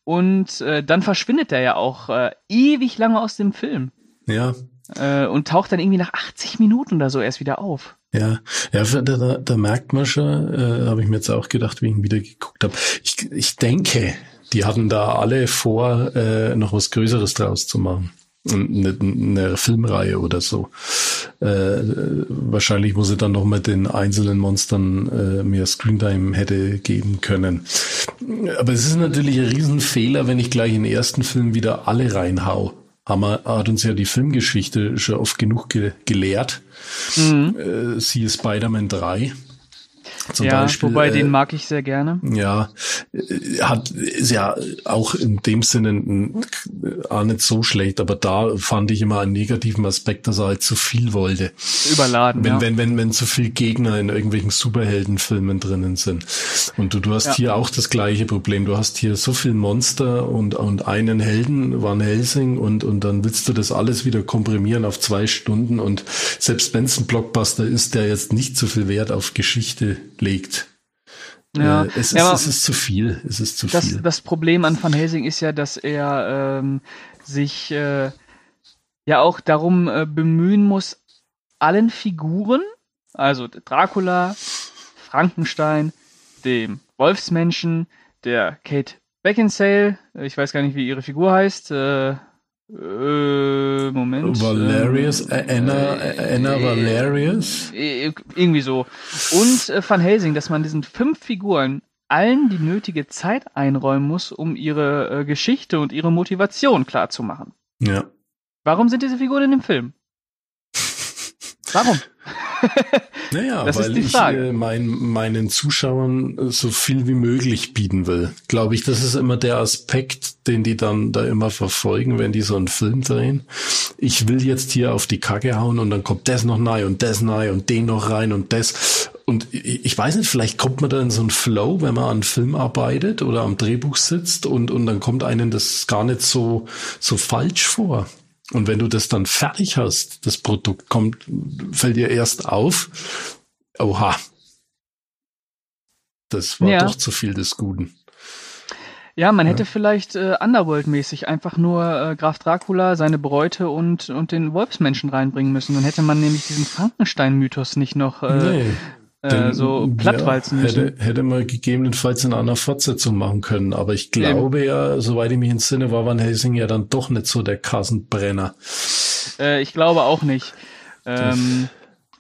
Und äh, dann verschwindet er ja auch äh, ewig lange aus dem Film. Ja. Äh, und taucht dann irgendwie nach 80 Minuten oder so erst wieder auf. Ja, ja, da, da, da merkt man schon, äh, habe ich mir jetzt auch gedacht, wie ich ihn wieder geguckt habe. Ich, ich denke, die hatten da alle vor, äh, noch was Größeres draus zu machen. Eine, eine Filmreihe oder so. Äh, wahrscheinlich, wo sie dann noch mit den einzelnen Monstern äh, mehr Screentime hätte geben können. Aber es ist natürlich ein Riesenfehler, wenn ich gleich den ersten Film wieder alle reinhau. Haben wir, hat uns ja die Filmgeschichte schon oft genug ge gelehrt. Mhm. Äh, siehe Spider-Man 3. Zum ja, Beispiel, wobei äh, den mag ich sehr gerne. Ja, äh, hat ist ja auch in dem Sinne auch nicht so schlecht, aber da fand ich immer einen negativen Aspekt, dass er halt zu viel wollte. Überladen. Wenn ja. wenn wenn wenn zu viel Gegner in irgendwelchen Superheldenfilmen drinnen sind. Und du du hast ja. hier auch das gleiche Problem. Du hast hier so viel Monster und und einen Helden, Van Helsing und und dann willst du das alles wieder komprimieren auf zwei Stunden und selbst wenn es ein Blockbuster ist, der jetzt nicht so viel Wert auf Geschichte legt. Ja, äh, es, ist, ja, es ist zu viel. Es ist zu das, viel. Das Problem an Van Helsing ist ja, dass er ähm, sich äh, ja auch darum äh, bemühen muss, allen Figuren, also Dracula, Frankenstein, dem Wolfsmenschen, der Kate Beckinsale, ich weiß gar nicht, wie ihre Figur heißt, äh, äh, Moment. Valerius, äh, Anna, äh, Anna Valerius? Äh, irgendwie so. Und äh, Van Helsing, dass man diesen fünf Figuren allen die nötige Zeit einräumen muss, um ihre äh, Geschichte und ihre Motivation klarzumachen. Ja. Warum sind diese Figuren in dem Film? Warum? Naja, das weil ich äh, mein, meinen Zuschauern äh, so viel wie möglich bieten will. Glaube ich, das ist immer der Aspekt, den die dann da immer verfolgen, wenn die so einen Film drehen. Ich will jetzt hier auf die Kacke hauen und dann kommt das noch nahe und das nahe und den noch rein und das. Und ich weiß nicht, vielleicht kommt man da in so einen Flow, wenn man an einem Film arbeitet oder am Drehbuch sitzt und, und dann kommt einem das gar nicht so, so falsch vor. Und wenn du das dann fertig hast, das Produkt kommt, fällt dir erst auf, oha, das war ja. doch zu viel des Guten. Ja, man hätte ja. vielleicht äh, Underworld-mäßig einfach nur äh, Graf Dracula, seine Bräute und, und den Wolfsmenschen reinbringen müssen. Dann hätte man nämlich diesen Frankenstein-Mythos nicht noch äh, nee. Äh, so plattwalzen ja, hätte, hätte man gegebenenfalls in einer Fortsetzung machen können. Aber ich glaube Eben. ja, soweit ich mich entsinne, war Van Helsing ja dann doch nicht so der Kassenbrenner. Äh, ich glaube auch nicht. Ähm,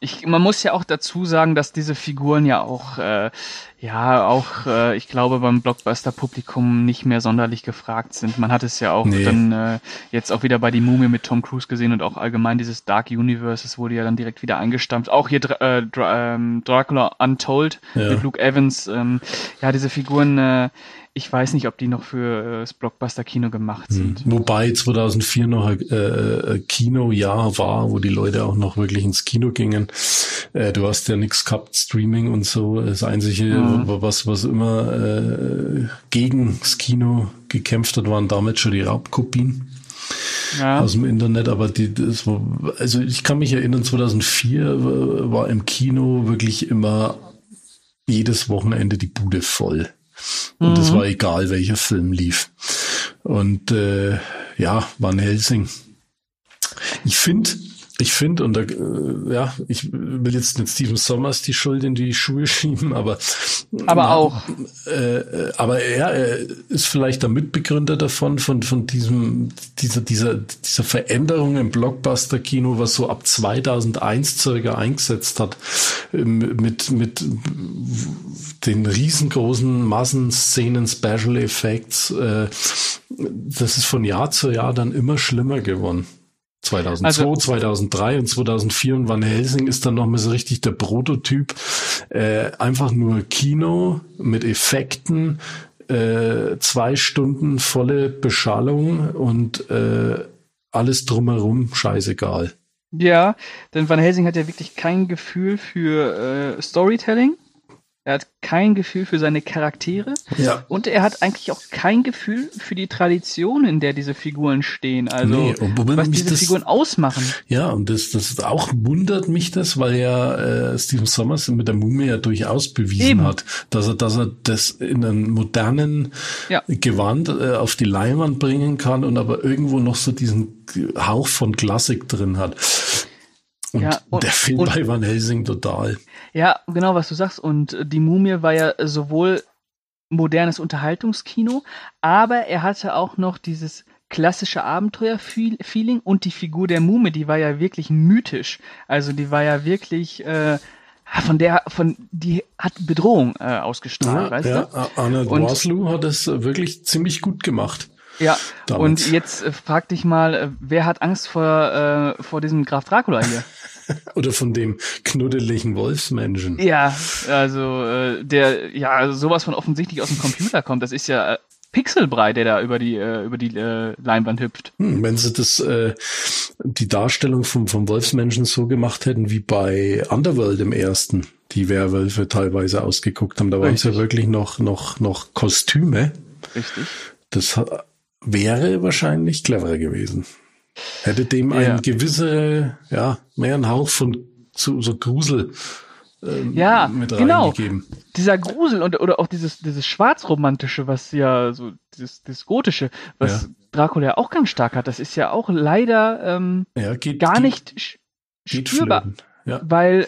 ich, man muss ja auch dazu sagen, dass diese Figuren ja auch, äh, ja, auch, äh, ich glaube, beim Blockbuster-Publikum nicht mehr sonderlich gefragt sind. Man hat es ja auch nee. dann äh, jetzt auch wieder bei die Mumie mit Tom Cruise gesehen und auch allgemein dieses Dark Universe, es wurde ja dann direkt wieder eingestampft. Auch hier äh, Dra ähm, Dracula Untold ja. mit Luke Evans. Ähm, ja, diese Figuren, äh, ich weiß nicht, ob die noch für äh, das Blockbuster-Kino gemacht hm. sind. Wobei 2004 noch ein äh, äh, Kinojahr war, wo die Leute auch noch wirklich ins Kino gingen. Äh, du hast ja nichts gehabt, Streaming und so. Das Einzige, mhm. was, was immer äh, gegen das Kino gekämpft hat, waren damit schon die Raubkopien. Ja. aus dem Internet, aber die, das war, also ich kann mich erinnern, 2004 war im Kino wirklich immer jedes Wochenende die Bude voll. Und es mhm. war egal, welcher Film lief. Und äh, ja, Van Helsing. Ich finde, ich finde, und da, äh, ja, ich will jetzt nicht Steven Sommers die Schuld in die Schuhe schieben, aber aber na, auch. Äh, aber er, er ist vielleicht der Mitbegründer davon, von von diesem dieser dieser dieser Veränderung im Blockbuster-Kino, was so ab 2001 circa eingesetzt hat, mit mit den riesengroßen Massenszenen, Special Effects. Äh, das ist von Jahr zu Jahr dann immer schlimmer geworden. 2002, also, 2003 und 2004 und Van Helsing ist dann nochmal so richtig der Prototyp. Äh, einfach nur Kino mit Effekten, äh, zwei Stunden volle Beschallung und äh, alles drumherum scheißegal. Ja, denn Van Helsing hat ja wirklich kein Gefühl für äh, Storytelling. Er hat kein Gefühl für seine Charaktere. Ja. Und er hat eigentlich auch kein Gefühl für die Tradition, in der diese Figuren stehen. Also, nee, was diese das, Figuren ausmachen. Ja, und das, das auch wundert mich das, weil ja äh, Stephen Sommers mit der Mumie ja durchaus bewiesen Eben. hat, dass er, dass er das in einem modernen ja. Gewand äh, auf die Leinwand bringen kann und aber irgendwo noch so diesen Hauch von Klassik drin hat. Und, ja, und der Film bei Van Helsing total. Ja, genau, was du sagst. Und die Mumie war ja sowohl modernes Unterhaltungskino, aber er hatte auch noch dieses klassische Abenteuer-Feeling und die Figur der Mumie, die war ja wirklich mythisch. Also die war ja wirklich äh, von der, von die hat Bedrohung äh, ausgestrahlt, ja, weißt ja, du? Arnold Waslu hat es wirklich ziemlich gut gemacht. Ja, damals. und jetzt äh, frag dich mal, äh, wer hat Angst vor, äh, vor diesem Graf Dracula hier? Oder von dem knuddeligen Wolfsmenschen. Ja, also äh, der ja sowas von offensichtlich aus dem Computer kommt. Das ist ja äh, Pixelbrei, der da über die äh, über die äh, Leinwand hüpft. Hm, wenn sie das äh, die Darstellung vom vom Wolfsmenschen so gemacht hätten wie bei Underworld im ersten, die Werwölfe teilweise ausgeguckt haben, da waren es ja wirklich noch noch noch Kostüme. Richtig. Das wäre wahrscheinlich cleverer gewesen. Hätte dem ja. ein gewisse, ja, mehr ein Hauch von so, so Grusel ähm, ja, mit genau. reingegeben. Dieser Grusel und oder auch dieses dieses schwarzromantische, was ja so dieses, dieses gotische, was ja. Dracula ja auch ganz stark hat, das ist ja auch leider ähm, ja, geht, gar geht, nicht geht spürbar, ja. weil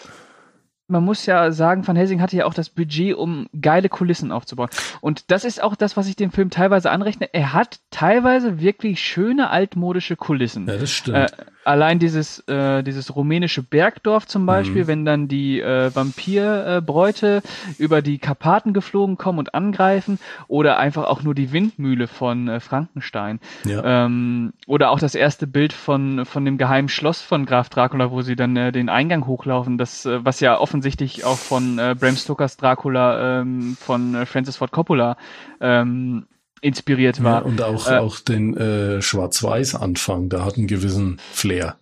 man muss ja sagen, Van Helsing hatte ja auch das Budget, um geile Kulissen aufzubauen. Und das ist auch das, was ich dem Film teilweise anrechne. Er hat teilweise wirklich schöne altmodische Kulissen. Ja, das stimmt. Äh, allein dieses, äh, dieses rumänische Bergdorf zum Beispiel, mhm. wenn dann die äh, Vampirbräute äh, über die Karpaten geflogen kommen und angreifen, oder einfach auch nur die Windmühle von äh, Frankenstein. Ja. Ähm, oder auch das erste Bild von, von dem geheimen Schloss von Graf Dracula, wo sie dann äh, den Eingang hochlaufen, das, äh, was ja offensichtlich auch von äh, Bram Stokers Dracula ähm, von äh, Francis Ford Coppola ähm, inspiriert war. Ja, und auch, äh, auch den äh, Schwarz-Weiß-Anfang, da hat einen gewissen Flair.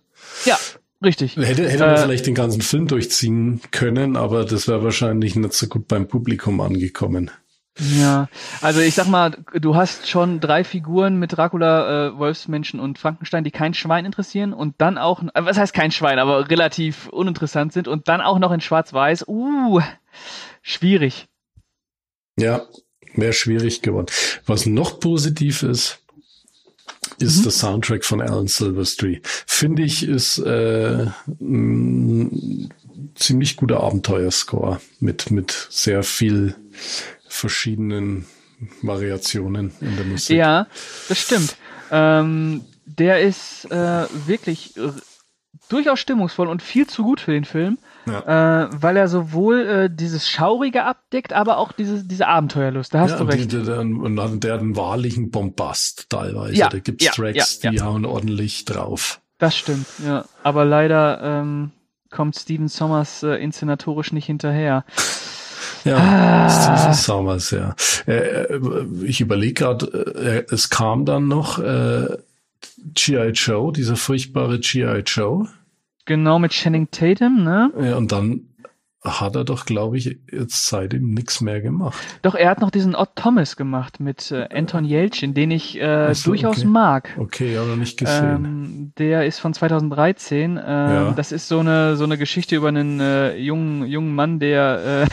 Ja, richtig. Hätte, hätte man äh, vielleicht den ganzen Film durchziehen können, aber das wäre wahrscheinlich nicht so gut beim Publikum angekommen. Ja, also ich sag mal, du hast schon drei Figuren mit Dracula, äh, Wolfsmenschen und Frankenstein, die kein Schwein interessieren und dann auch, äh, was heißt kein Schwein, aber relativ uninteressant sind und dann auch noch in Schwarz-Weiß. Uh, schwierig. Ja, mehr schwierig geworden. Was noch positiv ist, ist mhm. der Soundtrack von Alan Silverstreet. Finde ich, ist äh, ein ziemlich guter Abenteuerscore mit, mit sehr viel verschiedenen Variationen in der Musik. Ja, das stimmt. Ähm, der ist äh, wirklich durchaus stimmungsvoll und viel zu gut für den Film, ja. äh, weil er sowohl äh, dieses Schaurige abdeckt, aber auch diese, diese Abenteuerlust. Da hast ja, du recht. Die, der, und der hat einen wahrlichen Bombast teilweise. Ja, da gibt's ja, Tracks, die hauen ordentlich drauf. Das stimmt, ja. Aber leider ähm, kommt Steven Sommers äh, inszenatorisch nicht hinterher. Ja, ah. Steven Sommers, ja. Äh, äh ich überlege gerade, äh, es kam dann noch äh, G.I. Joe, dieser furchtbare G.I. Joe. Genau, mit Channing Tatum, ne? Ja, und dann hat er doch, glaube ich, jetzt seitdem nichts mehr gemacht. Doch, er hat noch diesen Odd Thomas gemacht mit äh, Anton Jelchin, den ich äh, so, durchaus okay. mag. Okay, aber nicht gesehen. Ähm, der ist von 2013. Ähm, ja. Das ist so eine so eine Geschichte über einen äh, jungen jungen Mann, der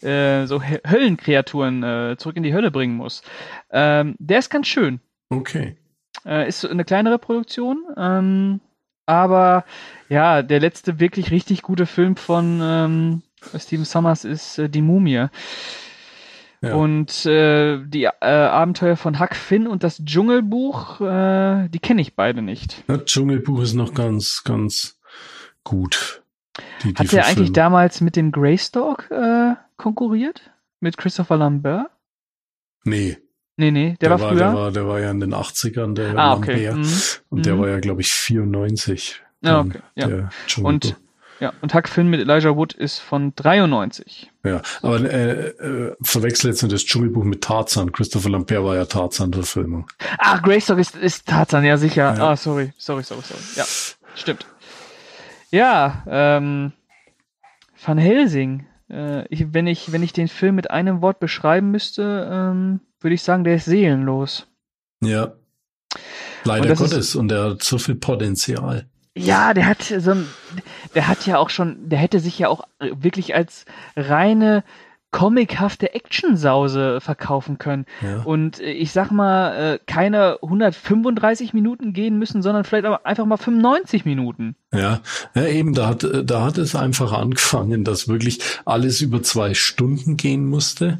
äh, äh, so Höllenkreaturen äh, zurück in die Hölle bringen muss. Ähm, der ist ganz schön. Okay. Ist eine kleinere Produktion. Aber ja, der letzte wirklich richtig gute Film von ähm, Steven Summers ist äh, Die Mumie. Ja. Und äh, die äh, Abenteuer von Huck Finn und das Dschungelbuch, äh, die kenne ich beide nicht. Das Dschungelbuch ist noch ganz, ganz gut. Die, die Hat der eigentlich damals mit dem Greystalk äh, konkurriert? Mit Christopher Lambert? Nee. Nee, nee, der, der war, war, früher. Der war, der war ja in den 80ern, der ah, okay. Mhm. Und der mhm. war ja, glaube ich, 94. Ja, okay. Ja. Und, ja, und Huck Finn mit Elijah Wood ist von 93. Ja, aber äh, äh, verwechsel jetzt nicht das Dschungelbuch mit Tarzan. Christopher Lambert war ja Tarzan-Verfilmung. Ah, Greystock ist, ist Tarzan, ja sicher. Ja. Ah, sorry, sorry, sorry, sorry. Ja, stimmt. Ja, ähm, Van Helsing. Äh, ich, wenn, ich, wenn ich den Film mit einem Wort beschreiben müsste, ähm, würde ich sagen, der ist seelenlos. Ja. Leider und Gottes. Ist, und er hat so viel Potenzial. Ja, der hat so ein, der hat ja auch schon, der hätte sich ja auch wirklich als reine comichafte Actionsause verkaufen können. Ja. Und äh, ich sag mal, äh, keine 135 Minuten gehen müssen, sondern vielleicht aber einfach mal 95 Minuten. Ja, ja eben, da hat, da hat es einfach angefangen, dass wirklich alles über zwei Stunden gehen musste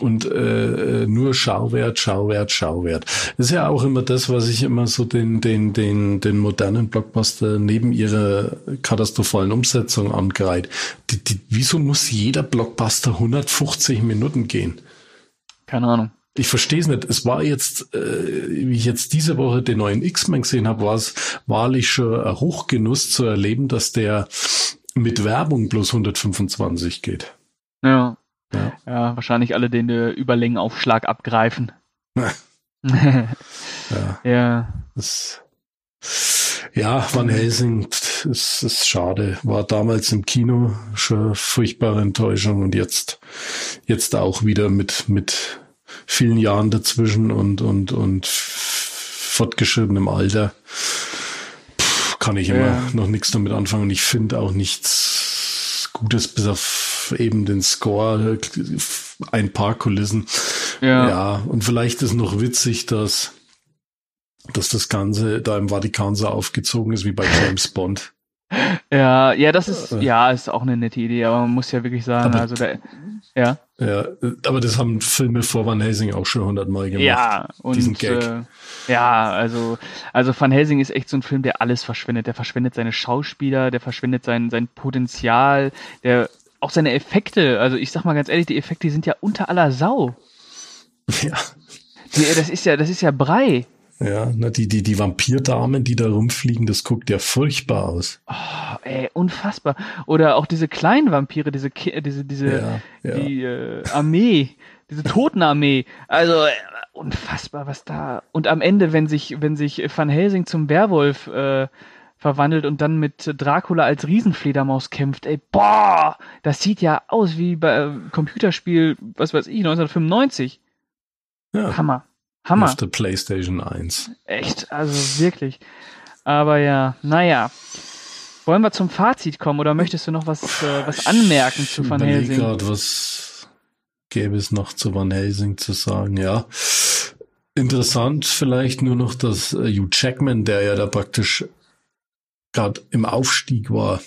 und äh, nur Schauwert, Schauwert, Schauwert. Das ist ja auch immer das, was ich immer so den den den den modernen Blockbuster neben ihrer katastrophalen Umsetzung angreife. Die, die, wieso muss jeder Blockbuster 150 Minuten gehen? Keine Ahnung. Ich verstehe es nicht. Es war jetzt, äh, wie ich jetzt diese Woche den neuen X-Men gesehen habe, war es wahrlich schon ein Hochgenuss zu erleben, dass der mit Werbung bloß 125 geht. Ja. Ja. Ja, wahrscheinlich alle den äh, Überlängenaufschlag abgreifen. Ja, ja. das, ja, Van Helsing, das ist schade. War damals im Kino schon furchtbare Enttäuschung und jetzt, jetzt auch wieder mit, mit vielen Jahren dazwischen und, und, und fortgeschrittenem Alter. Puh, kann ich immer Ja. noch nichts damit anfangen und ich finde auch nichts Gutes bis auf eben den Score, ein paar Kulissen. Ja. Ja, und vielleicht ist noch witzig, dass, dass das Ganze da im Vatikan so aufgezogen ist wie bei James Bond. Ja, ja, das ist, Äh. ja, ist auch eine nette Idee, aber man muss ja wirklich sagen, Aber- also der, ja, Ja, aber das haben Filme vor Van Helsing auch schon hundertmal gemacht. ja, und, diesen Gag. Äh, ja, also, also Van Helsing ist echt so ein Film, der alles verschwendet. Der verschwendet seine Schauspieler, der verschwendet sein, sein Potenzial, der, auch seine Effekte. Also ich sag mal ganz ehrlich, die Effekte sind ja unter aller Sau. Ja, Die, das ist ja, das ist ja Brei. Ja na, die, die, die Vampirdamen, die da rumfliegen, das guckt ja furchtbar aus. Oh, ey, unfassbar. Oder auch diese kleinen Vampire, diese, Ki- diese, diese, Ja, ja. die äh, Armee, diese Totenarmee. Also äh, unfassbar, was da. Und am Ende, wenn sich, wenn sich Van Helsing zum Werwolf äh, verwandelt und dann mit Dracula als Riesenfledermaus kämpft, ey, boah, das sieht ja aus wie bei äh, Computerspiel, was weiß ich, 1995. Ja, Hammer. Hammer. auf der PlayStation 1. Echt, also wirklich. Aber ja, naja. Wollen wir zum Fazit kommen oder möchtest du noch was, äh, was anmerken zu Ich Van überleg Helsing? grad, was gäbe es noch zu Van Helsing zu sagen? Ja. Interessant vielleicht nur noch, dass äh, Hugh Jackman, der ja da praktisch gerade im Aufstieg war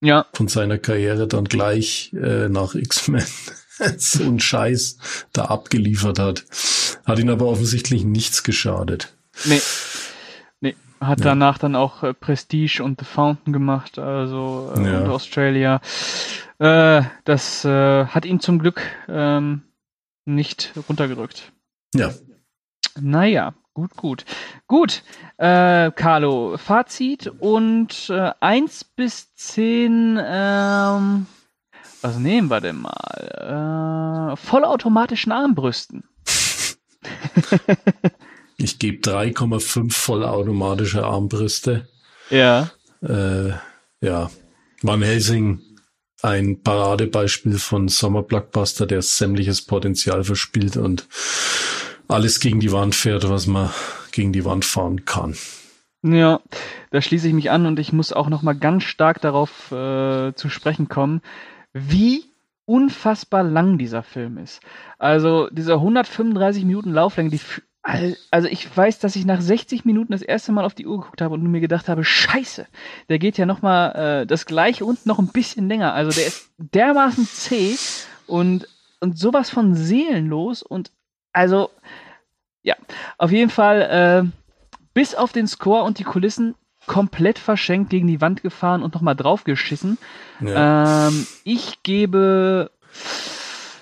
Ja, von seiner Karriere, dann gleich äh, nach X-Men so einen Scheiß da abgeliefert hat. Hat ihn aber offensichtlich nichts geschadet. nee. Nee, hat Ja. danach dann auch äh, Prestige und The Fountain gemacht, also äh, Ja. und Australia. Äh, das äh, hat ihn zum Glück ähm, nicht runtergerückt. Ja, Naja, gut, gut. Gut, äh, Carlo, Fazit und äh, 1 bis 10, ähm, was nehmen wir denn mal? Äh, vollautomatischen Armbrüsten. ich gebe 3,5 vollautomatische Armbrüste. Ja. Äh, ja, Van Helsing, ein Paradebeispiel von Sommerblockbuster, der sämtliches Potenzial verspielt und alles gegen die Wand fährt, was man gegen die Wand fahren kann. Ja, da schließe ich mich an und ich muss auch noch mal ganz stark darauf äh, zu sprechen kommen, wie unfassbar lang dieser Film ist. Also dieser 135 Minuten Lauflänge, die also ich weiß, dass ich nach 60 Minuten das erste Mal auf die Uhr geguckt habe und mir gedacht habe, scheiße, der geht ja noch mal äh, das gleiche und noch ein bisschen länger. Also der ist dermaßen zäh und und sowas von seelenlos und also ja, auf jeden Fall äh, bis auf den Score und die Kulissen komplett verschenkt gegen die Wand gefahren und nochmal draufgeschissen. Ja, Ähm, ich gebe.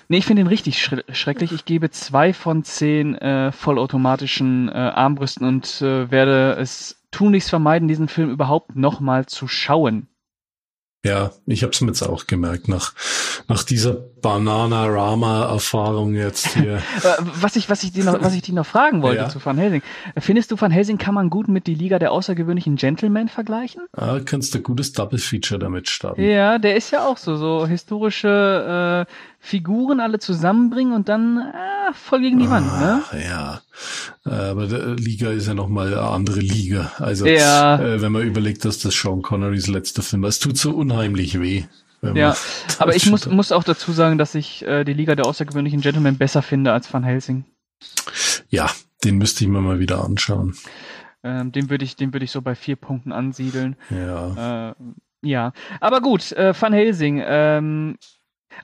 Nee, ich finde ihn richtig schre schrecklich. Ich gebe zwei von zehn äh, vollautomatischen äh, Armbrüsten und äh, werde es tunlichst vermeiden, diesen Film überhaupt nochmal zu schauen. Ja ich habe es mir jetzt auch gemerkt, nach, nach dieser Bananarama-Erfahrung jetzt hier. Äh, was ich, was ich dir noch, was ich dich noch fragen wollte Ja. zu Van Helsing. Findest du Van Helsing kann man gut mit die Liga der außergewöhnlichen Gentlemen vergleichen? ah, kannst du ein gutes Double-Feature damit starten. Ja, der ist ja auch so, so historische äh, Figuren alle zusammenbringen und dann äh, voll gegen die Wand, ne? Ach, ja. Äh, Aber der Liga ist ja nochmal eine andere Liga. Also, Ja. äh, wenn man überlegt, dass das Sean Connerys letzter Film war, es tut so unheimlich weh. Ja, aber ich muss, muss auch dazu sagen, dass ich äh, die Liga der außergewöhnlichen Gentlemen besser finde als Van Helsing. Ja, den müsste ich mir mal wieder anschauen. Ähm, den würde ich, den würde ich so bei vier Punkten ansiedeln. Ja. Äh, ja, aber gut, äh, Van Helsing. Ähm,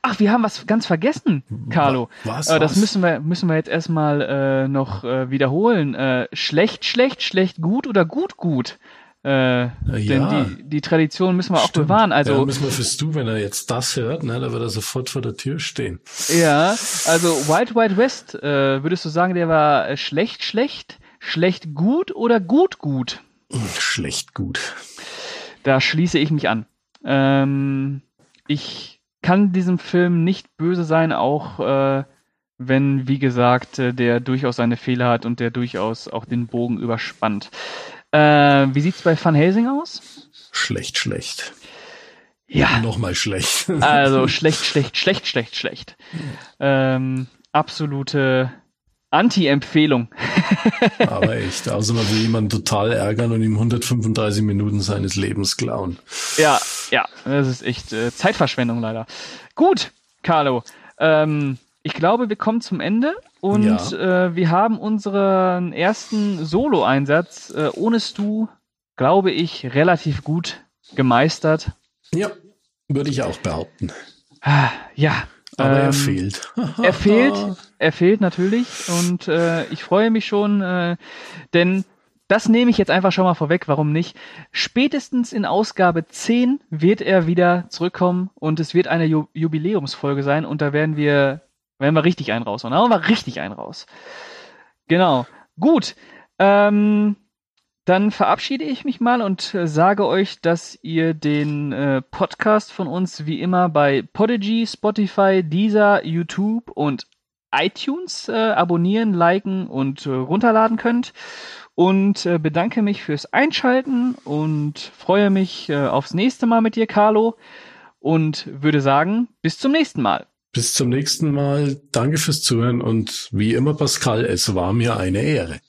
ach, wir haben was ganz vergessen, Carlo. Was? Äh, das was? müssen wir, müssen wir jetzt erstmal äh, noch äh, wiederholen. Äh, schlecht, schlecht, schlecht, gut oder gut, gut. Äh, ja. Denn die, die Tradition müssen wir auch Stimmt. bewahren. Also ja, müssen wir fürs Du, wenn er jetzt das hört, ne, da wird er sofort vor der Tür stehen. Ja, also Wild Wild West, äh, würdest du sagen, der war schlecht, schlecht, schlecht gut oder gut gut? Schlecht gut. Da schließe ich mich an. Ähm, ich kann diesem Film nicht böse sein, auch äh, wenn, wie gesagt, äh, der durchaus seine Fehler hat und der durchaus auch den Bogen überspannt. Äh, wie sieht's bei Van Helsing aus? Schlecht, schlecht. Ja. Nochmal schlecht. Also schlecht, schlecht, schlecht, schlecht, schlecht. Ähm, absolute Anti-Empfehlung. Aber echt, also man will jemanden total ärgern und ihm 135 Minuten seines Lebens klauen. Ja, ja, das ist echt äh, Zeitverschwendung leider. Gut, Carlo. Ähm, ich glaube, wir kommen zum Ende und ja. äh, wir haben unseren ersten Solo-Einsatz äh, ohne Stu, glaube ich, relativ gut gemeistert. Ja, würde ich auch behaupten. Ah, ja. Aber ähm, er fehlt. er fehlt, er fehlt natürlich und äh, ich freue mich schon, äh, denn das nehme ich jetzt einfach schon mal vorweg, warum nicht? Spätestens in Ausgabe 10 wird er wieder zurückkommen und es wird eine Ju Jubiläumsfolge sein und da werden wir werden wir richtig einen raus. Und da haben wir richtig einen raus. Genau. Gut. Ähm, dann verabschiede ich mich mal und äh, sage euch, dass ihr den äh, Podcast von uns wie immer bei Podigy, Spotify, Deezer, YouTube und iTunes äh, abonnieren, liken und äh, runterladen könnt. Und äh, bedanke mich fürs Einschalten und freue mich aufs nächste Mal mit dir, Carlo. Und würde sagen, bis zum nächsten Mal. Bis zum nächsten Mal. Danke fürs Zuhören und wie immer, Pascal, es war mir eine Ehre.